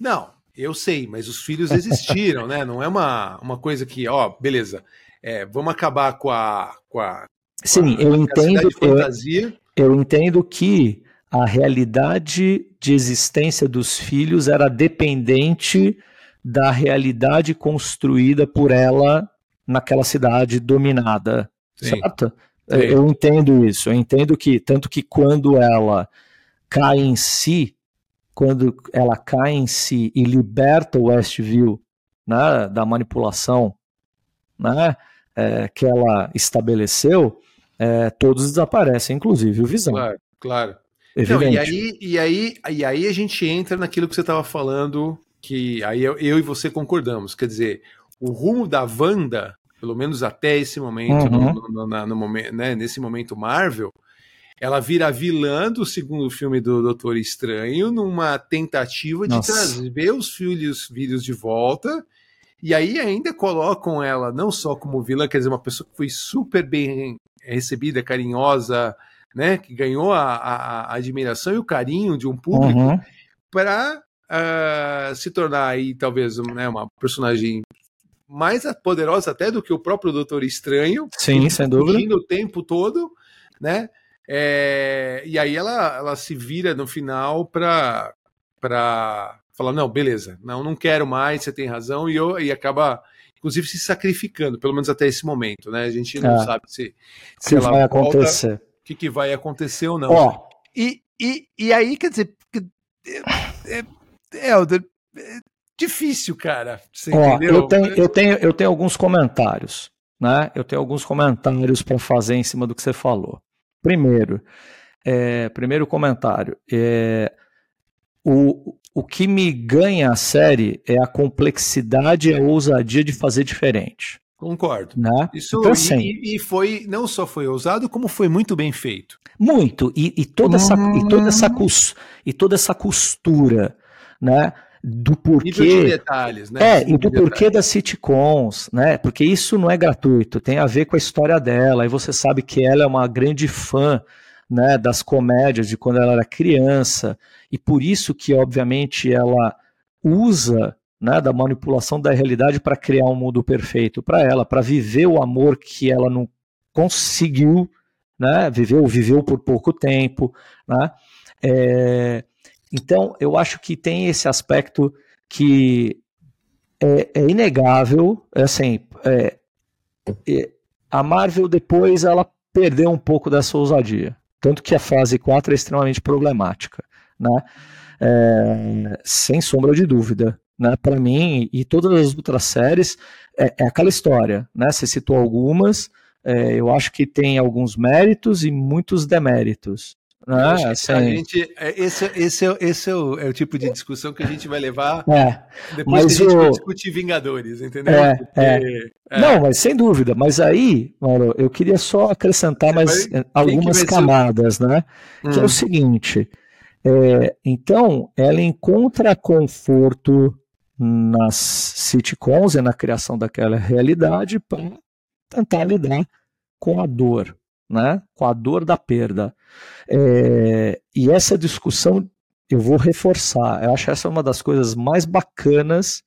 Não, eu sei, mas os filhos existiram, né? Não é uma, uma coisa que, ó, beleza, é, vamos acabar com a, com a, Sim, com a- eu entendo. eu- fantasia. Eu entendo que a realidade de existência dos filhos era dependente da realidade construída por ela naquela cidade dominada, Sim. certo? Sim. Eu entendo isso, eu entendo que, tanto que quando ela cai em si, quando ela cai em si e liberta o Westview né, da manipulação né, é, que ela estabeleceu, é, todos desaparecem, inclusive o Visão. Claro, claro. Não, e, aí, e, aí, e aí a gente entra naquilo que você estava falando, que aí eu, eu, e você concordamos. Quer dizer, o rumo da Wanda, pelo menos até esse momento, uhum. no, no, no, momento, né, nesse momento Marvel, ela vira vilã do segundo filme do Doutor Estranho numa tentativa de Nossa. trazer os filhos, filhos de volta. E aí ainda colocam ela não só como vilã, quer dizer, uma pessoa que foi super bem recebida, carinhosa, né, que ganhou a, a, a admiração e o carinho de um público, uhum. para uh, ah, se tornar aí talvez né, uma personagem mais poderosa até do que o próprio Doutor Estranho. Sim, sem dúvida. o tempo todo, né? É, e aí ela, ela se vira no final para para falar não, beleza, não, não quero mais, você tem razão e eu e acaba inclusive se sacrificando, pelo menos até esse momento, né? A gente não é. sabe se se ela vai volta, acontecer, o que, que vai acontecer ou não. Ó, e, e, e aí quer dizer, é, é, Helder, é difícil, cara. Você Ó, entendeu? Eu tenho, eu tenho eu tenho alguns comentários, né? Eu tenho alguns comentários para fazer em cima do que você falou. Primeiro, é, primeiro comentário, é, o, o que me ganha a série é a complexidade e a ousadia de fazer diferente. Concordo. Né? Isso então, assim, e, e, foi não só foi ousado, como foi muito bem feito. Muito e, e toda essa e toda essa hum. e toda essa costura, né? Do porquê. De detalhes, né? É, e do porquê das sitcoms, né? Porque isso não é gratuito, tem a ver com a história dela. E você sabe que ela é uma grande fã né, das comédias de quando ela era criança. E por isso que, obviamente, ela usa né, da manipulação da realidade para criar um mundo perfeito para ela, para viver o amor que ela não conseguiu, né, viveu, viveu por pouco tempo, né, é, então, eu acho que tem esse aspecto que é, é inegável, é assim, é, é, a Marvel depois ela perdeu um pouco dessa ousadia, tanto que a fase 4 é extremamente problemática, né? É, sem sombra de dúvida, né? Para mim e todas as outras séries é, é aquela história, né? Você citou algumas, eu acho que tem alguns méritos e muitos deméritos. Ah, a gente, é, esse, esse, é, esse é o, é, o, tipo de discussão que a gente vai levar é, depois que a gente o... discutir Vingadores, entendeu? É, Porque, é. é. Não, mas sem dúvida. Mas aí, Mauro, eu queria só acrescentar mais vai, algumas camadas, ser... né? Hum. Que é o hum. seguinte. então, ela encontra conforto nas sitcoms e na criação daquela realidade para tentar lidar com a dor né, com a dor da perda. É, e essa discussão eu vou reforçar. Eu acho essa uma das coisas mais bacanas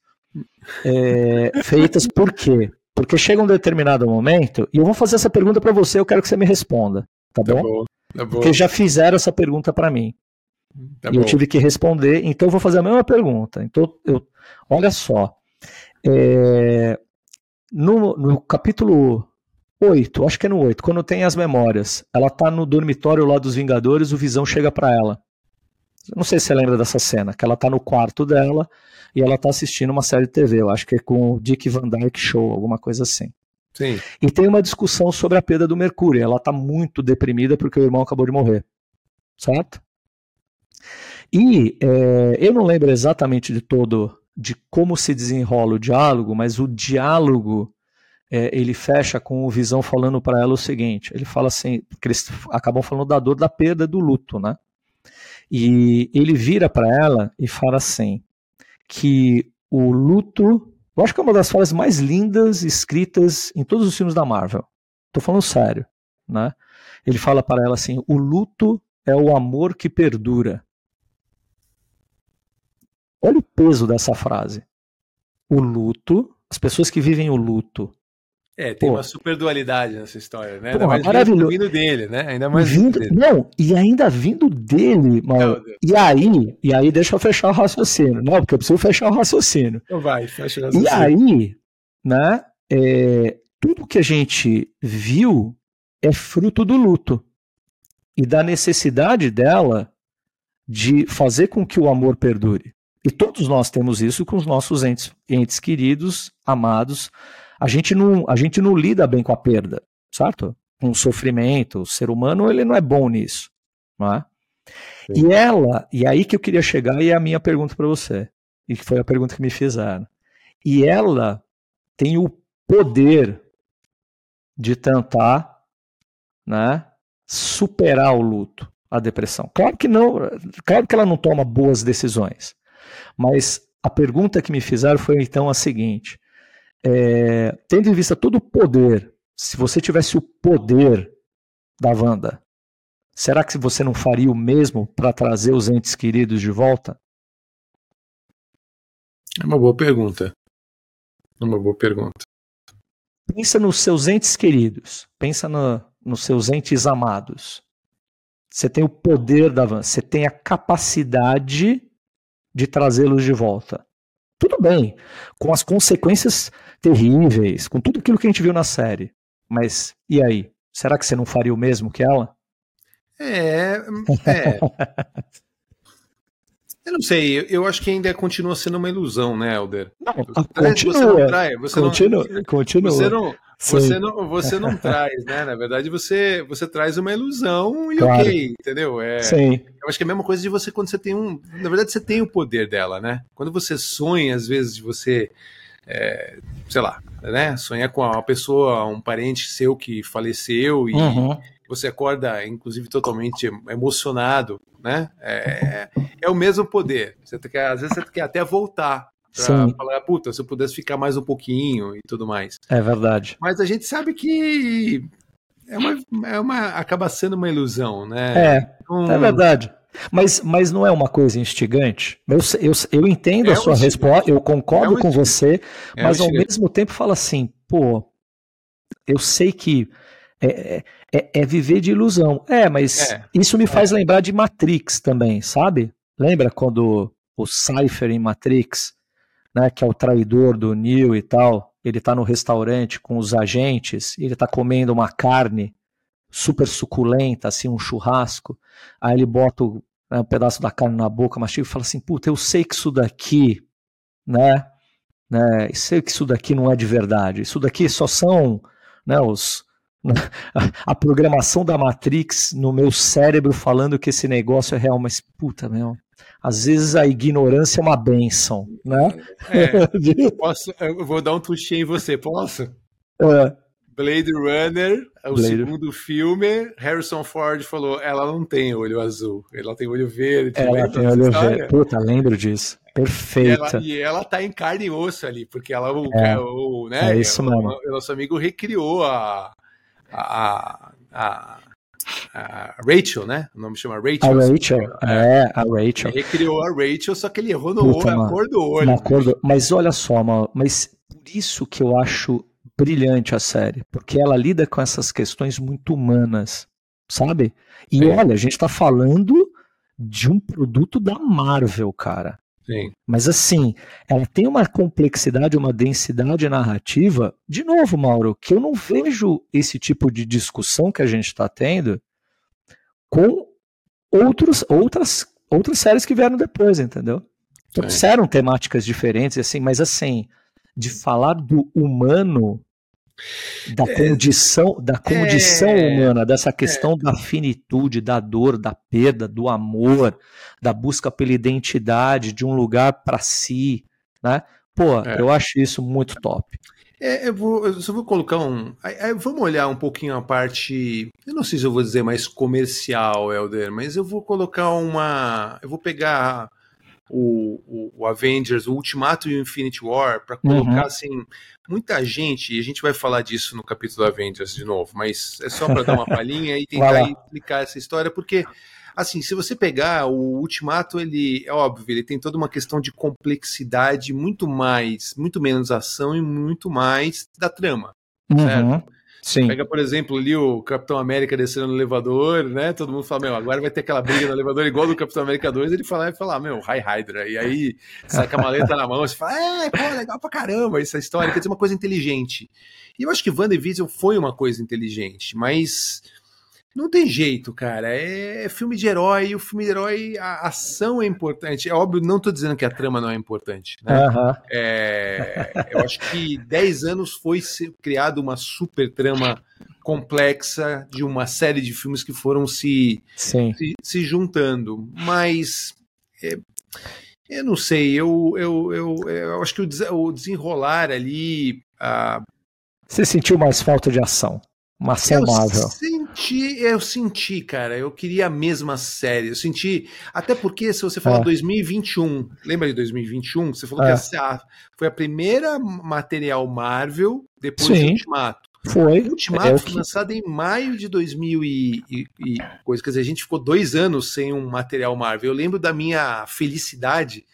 é, feitas. Por quê? Porque chega um determinado momento, e eu vou fazer essa pergunta para você, eu quero que você me responda, tá, tá bom? Bom, tá bom. Porque já fizeram essa pergunta para mim. Tá e bom. eu tive que responder, então eu vou fazer a mesma pergunta. Então, eu, olha só. É, no, no capítulo 8, acho que é no 8, quando tem as memórias. Ela tá no dormitório lá dos Vingadores, o Visão chega para ela. Não sei se você lembra dessa cena, que ela tá no quarto dela e ela tá assistindo uma série de TV, eu acho que é com o Dick Van Dyke Show, alguma coisa assim. Sim. E tem uma discussão sobre a perda do Mercúrio. Ela tá muito deprimida porque o irmão acabou de morrer. Certo? E é, eu não lembro exatamente de todo, de como se desenrola o diálogo, mas o diálogo é, ele fecha com o Visão falando para ela o seguinte: ele fala assim, que eles acabam falando da dor da perda do luto, né? E ele vira para ela e fala assim: que o luto, eu acho que é uma das falas mais lindas escritas em todos os filmes da Marvel. Tô falando sério, né? Ele fala para ela assim: o luto é o amor que perdura. Olha o peso dessa frase. O luto, as pessoas que vivem o luto É, tem Pô. uma super dualidade nessa história, né? Pô, ainda mais vindo, vindo dele, né? Ainda mais vindo, dele. Não, e ainda vindo dele, mano. E aí, e aí deixa eu fechar o raciocínio. Não, porque eu preciso fechar o raciocínio. Então vai, fecha o raciocínio. E aí, né, é, tudo que a gente viu é fruto do luto e da necessidade dela de fazer com que o amor perdure. E todos nós temos isso com os nossos entes, entes queridos, amados, a gente não, a gente não lida bem com a perda, certo? Com o sofrimento, o ser humano ele não é bom nisso, não é? E ela, e aí que eu queria chegar e é a minha pergunta para você, e que foi a pergunta que me fizeram. E ela tem o poder de tentar, né, superar o luto, a depressão. Claro que não, claro que ela não toma boas decisões, mas a pergunta que me fizeram foi então a seguinte: é, tendo em vista todo o poder, se você tivesse o poder da Wanda, será que você não faria o mesmo para trazer os entes queridos de volta? É uma boa pergunta. É uma boa pergunta. Pensa nos seus entes queridos. Pensa no, nos seus entes amados. Você tem o poder da Wanda. Você tem a capacidade de trazê-los de volta. Tudo bem, com as consequências terríveis, com tudo aquilo que a gente viu na série. Mas e aí? Será que você não faria o mesmo que ela? É. é. Eu não sei, eu acho que ainda continua sendo uma ilusão, né, Helder? Não, continua, você não trai, você continua, não, continua. Você não, você não, você não traz, né? Na verdade, você, você traz uma ilusão e claro. ok, entendeu? É, Sim. Eu acho que é a mesma coisa de você quando você tem um. Na verdade, você tem o poder dela, né? Quando você sonha, às vezes, de você. É, sei lá, né? Sonhar com uma pessoa, um parente seu que faleceu e uhum. você acorda, inclusive, totalmente para né? É, é o mesmo poder. Você quer, às vezes você quer até voltar para falar, puta, se eu pudesse ficar mais um pouquinho e tudo mais. É verdade. Mas a gente sabe que é uma, é uma acaba sendo uma ilusão, né? É, um... é verdade. Mas, mas não é uma coisa instigante? Eu, eu, eu entendo é a sua um resposta, eu concordo é um com você, é mas ao mesmo tempo fala assim, pô, eu sei que é, é, é, viver de ilusão. É, mas é. isso me faz lembrar de Matrix também, sabe? Lembra quando o Cypher em Matrix, né, que é o traidor do Neo e tal, ele tá no restaurante com os agentes, ele tá comendo uma carne super suculenta, assim, um churrasco, aí ele bota o, né, um pedaço da carne na boca, mastiga e fala assim, puta, eu sei que isso daqui, né, né, sei que isso daqui não é de verdade, isso daqui só são, né, os, a programação da Matrix no meu cérebro falando que esse negócio é real, mas puta, meu. Às vezes a ignorância é uma benção, né? É, posso, eu vou dar um tuxinho em você, posso? É. Blade Runner, o Blade. segundo filme, Harrison Ford falou: ela não tem olho azul, ela tem olho verde. Ela tem olho verde. Puta, lembro disso. Perfeita. E ela, e ela tá em carne e osso ali, porque ela, o, é, o, né, é isso mesmo. O nosso amigo recriou a, a, a, a, Rachel, né? O nome chama Rachel. A Rachel, é, é a Rachel. Ele criou a Rachel, só que ele errou no Puta, olho, na cor do olho. Na cor do... Mas olha só, mano, mas por isso que eu acho brilhante a série, porque ela lida com essas questões muito humanas, sabe? E é. olha, a gente tá falando de um produto da Marvel, cara. Sim. Mas assim, ela tem uma complexidade, uma densidade narrativa, de novo, Mauro, que eu não vejo esse tipo de discussão que a gente está tendo com outros, outras, outras séries que vieram depois, entendeu? Trouxeram temáticas diferentes, assim, mas assim, de falar do humano da é, condição, da condição é, humana, dessa questão é. da finitude, da dor, da perda, do amor, da busca pela identidade, de um lugar para si, né? Pô, é. eu acho isso muito top. É, eu, vou, eu só vou colocar um. Vamos olhar um pouquinho a parte. Eu não sei se eu vou dizer mais comercial, Helder, mas eu vou colocar uma. Eu vou pegar o, o, o Avengers, o Ultimato e o Infinity War, para colocar uhum. assim, muita gente, e a gente vai falar disso no capítulo Avengers de novo, mas é só para dar uma palhinha e tentar explicar essa história, porque assim, se você pegar o Ultimato, ele é óbvio, ele tem toda uma questão de complexidade, muito mais, muito menos ação e muito mais da trama. uhum. certo? Sim. Pega, por exemplo, ali o Capitão América descendo no elevador, né? Todo mundo fala, meu, agora vai ter aquela briga no elevador igual do Capitão América 2, ele fala, vai falar, meu, High Hydra. E aí sai com a maleta na mão, você fala, é, pô, legal pra caramba essa história, quer dizer, uma coisa inteligente. E eu acho que WandaVision foi uma coisa inteligente, mas não tem jeito, cara. É filme de herói, e o filme de herói, a ação é importante. É óbvio, não estou dizendo que a trama não é importante. Né? É, eu acho que 10 anos foi criada uma super trama complexa de uma série de filmes que foram se, se, se, juntando. Mas é, eu não sei, eu, eu, eu, eu acho que o, desenrolar ali. A... Você sentiu mais falta de ação? Uma ação eu Marvel. Senti, eu senti, cara. Eu queria a mesma série. Eu senti. Até porque, se você falar é. 2021, lembra de 2021? Você falou é. que essa foi a primeira material Marvel depois Sim. do Ultimato. Foi. O Ultimato é, foi lançado em maio de 2000 e, e, e, coisa. Quer dizer, a gente ficou dois anos sem um material Marvel. Eu lembro da minha felicidade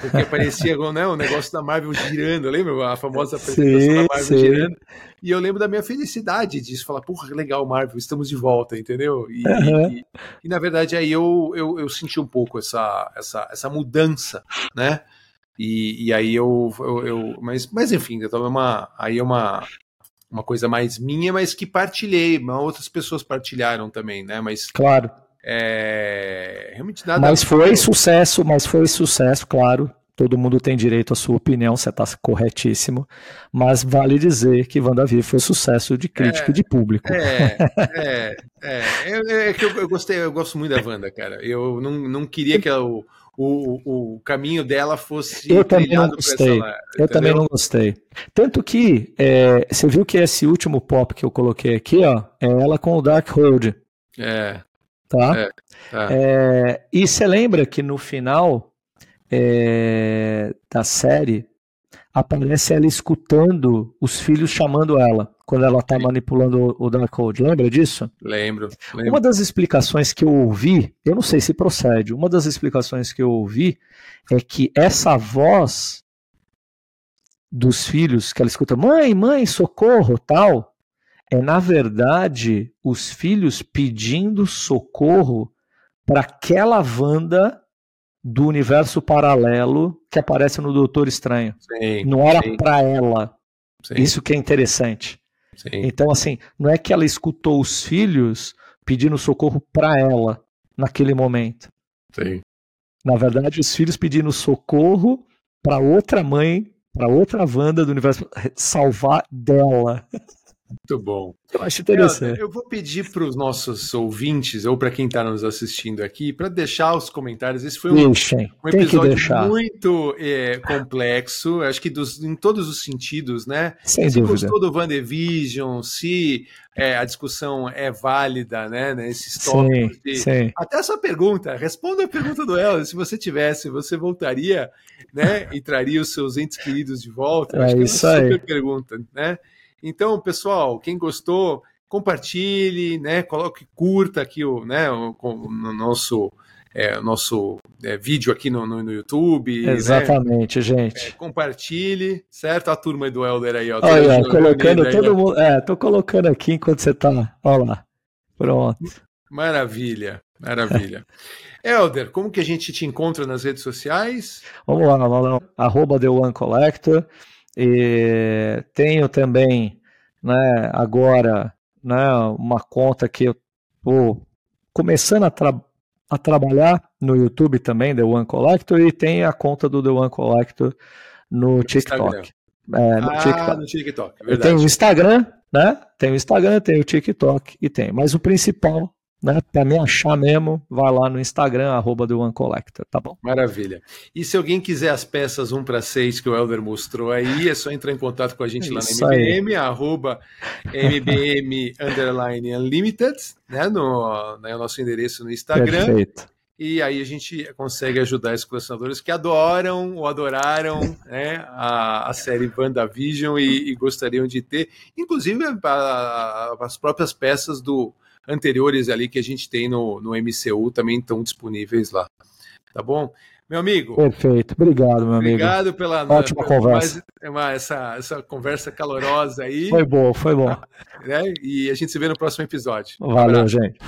porque parecia né, o negócio da Marvel girando, lembra? A famosa apresentação sim, da Marvel sim. girando. E eu lembro da minha felicidade disso, falar, porra, legal, Marvel, estamos de volta, entendeu? E, uhum. e, e, na verdade aí eu, eu, eu, senti um pouco essa, essa, essa mudança, né? E, e aí eu, eu, eu, mas, mas enfim, então é uma, aí é uma, uma coisa mais minha, mas que partilhei, outras pessoas partilharam também, né? Mas claro. É, realmente nada. Mas foi sucesso, mas foi sucesso, claro. Todo mundo tem direito à sua opinião, você está corretíssimo. Mas vale dizer que WandaVision foi sucesso de crítica é, e de público. É, é, é. É, é que eu, eu, gostei, eu gosto muito da Wanda, cara. Eu não, não queria que o, o, o caminho dela fosse eu também não gostei. Essa, eu também não gostei. Tanto que é, você viu que esse último pop que eu coloquei aqui, ó, é ela com o Darkhold. É. Tá? É, é. É, e você lembra que no final é, da série aparece ela escutando os filhos chamando ela quando ela está manipulando o Darkhold. Lembra disso? Lembro, lembro. Uma das explicações que eu ouvi, eu não sei se procede, uma das explicações que eu ouvi é que essa voz dos filhos que ela escuta, mãe, mãe, socorro, tal, é, na verdade, os filhos pedindo socorro para aquela Wanda do universo paralelo que aparece no Doutor Estranho. Sim, não era para ela. Sim. Isso que é interessante. Sim. Então, assim, não é que ela escutou os filhos pedindo socorro para ela naquele momento. Sim. Na verdade, os filhos pedindo socorro para outra mãe, para outra Wanda do universo salvar dela. Muito bom. Eu acho interessante. Eu, vou pedir para os nossos ouvintes, ou para quem está nos assistindo aqui, para deixar os comentários. Esse foi um, um episódio muito é, complexo, acho que dos, em todos os sentidos, né? Sem se dúvida. gostou do WandaVision, se é, a discussão é válida, né? Nesses tópicos. Sim, sim. Até a sua pergunta, responda a pergunta do Elcio. Se você tivesse, você voltaria, né? E traria os seus entes queridos de volta? É, acho isso é uma super aí. pergunta, né? Então, pessoal, quem gostou, compartilhe, né? Coloque, curta aqui o, né, o, nosso é, nosso é, vídeo aqui no, no, no YouTube. Né? Exatamente, né? gente. É, compartilhe, certo? A turma do Helder aí, ó. Olha, colocando aí, todo ó. mundo. É, tô colocando aqui enquanto você tá. Olha lá. Pronto. Maravilha, maravilha. Helder, como que a gente te encontra nas redes sociais? Vamos lá, vamos lá. Arroba The One Collector. E tenho também, né, agora, né, uma conta que eu estou começando a, tra a, trabalhar no YouTube também, The One Collector, e tem a conta do The One Collector no, TikTok. É, no, ah, TikTok. no TikTok. Eu tenho o Instagram, né? Tem o Instagram, tem o TikTok e tem. Mas o principal né, para me achar mesmo, vai lá no Instagram, arroba The One Collector, tá bom? Maravilha. E se alguém quiser as peças 1 para 6 que o Elder mostrou aí, é só entrar em contato com a gente lá no MBM, aí. arroba MBM underline unlimited, né, no, no nosso endereço no Instagram. Perfeito. E aí a gente consegue ajudar esses colecionadores que adoram ou adoraram né, a, a série WandaVision e, e gostariam de ter, inclusive a, a, as próprias peças do anteriores ali que a gente tem no, no MCU também estão disponíveis lá. Tá bom? Meu amigo. Perfeito. Obrigado, meu amigo. Obrigado pela ótima pela, conversa. Mais, uma, essa, essa conversa calorosa aí. Foi bom, foi bom. Né? E a gente se vê no próximo episódio. Valeu, um gente.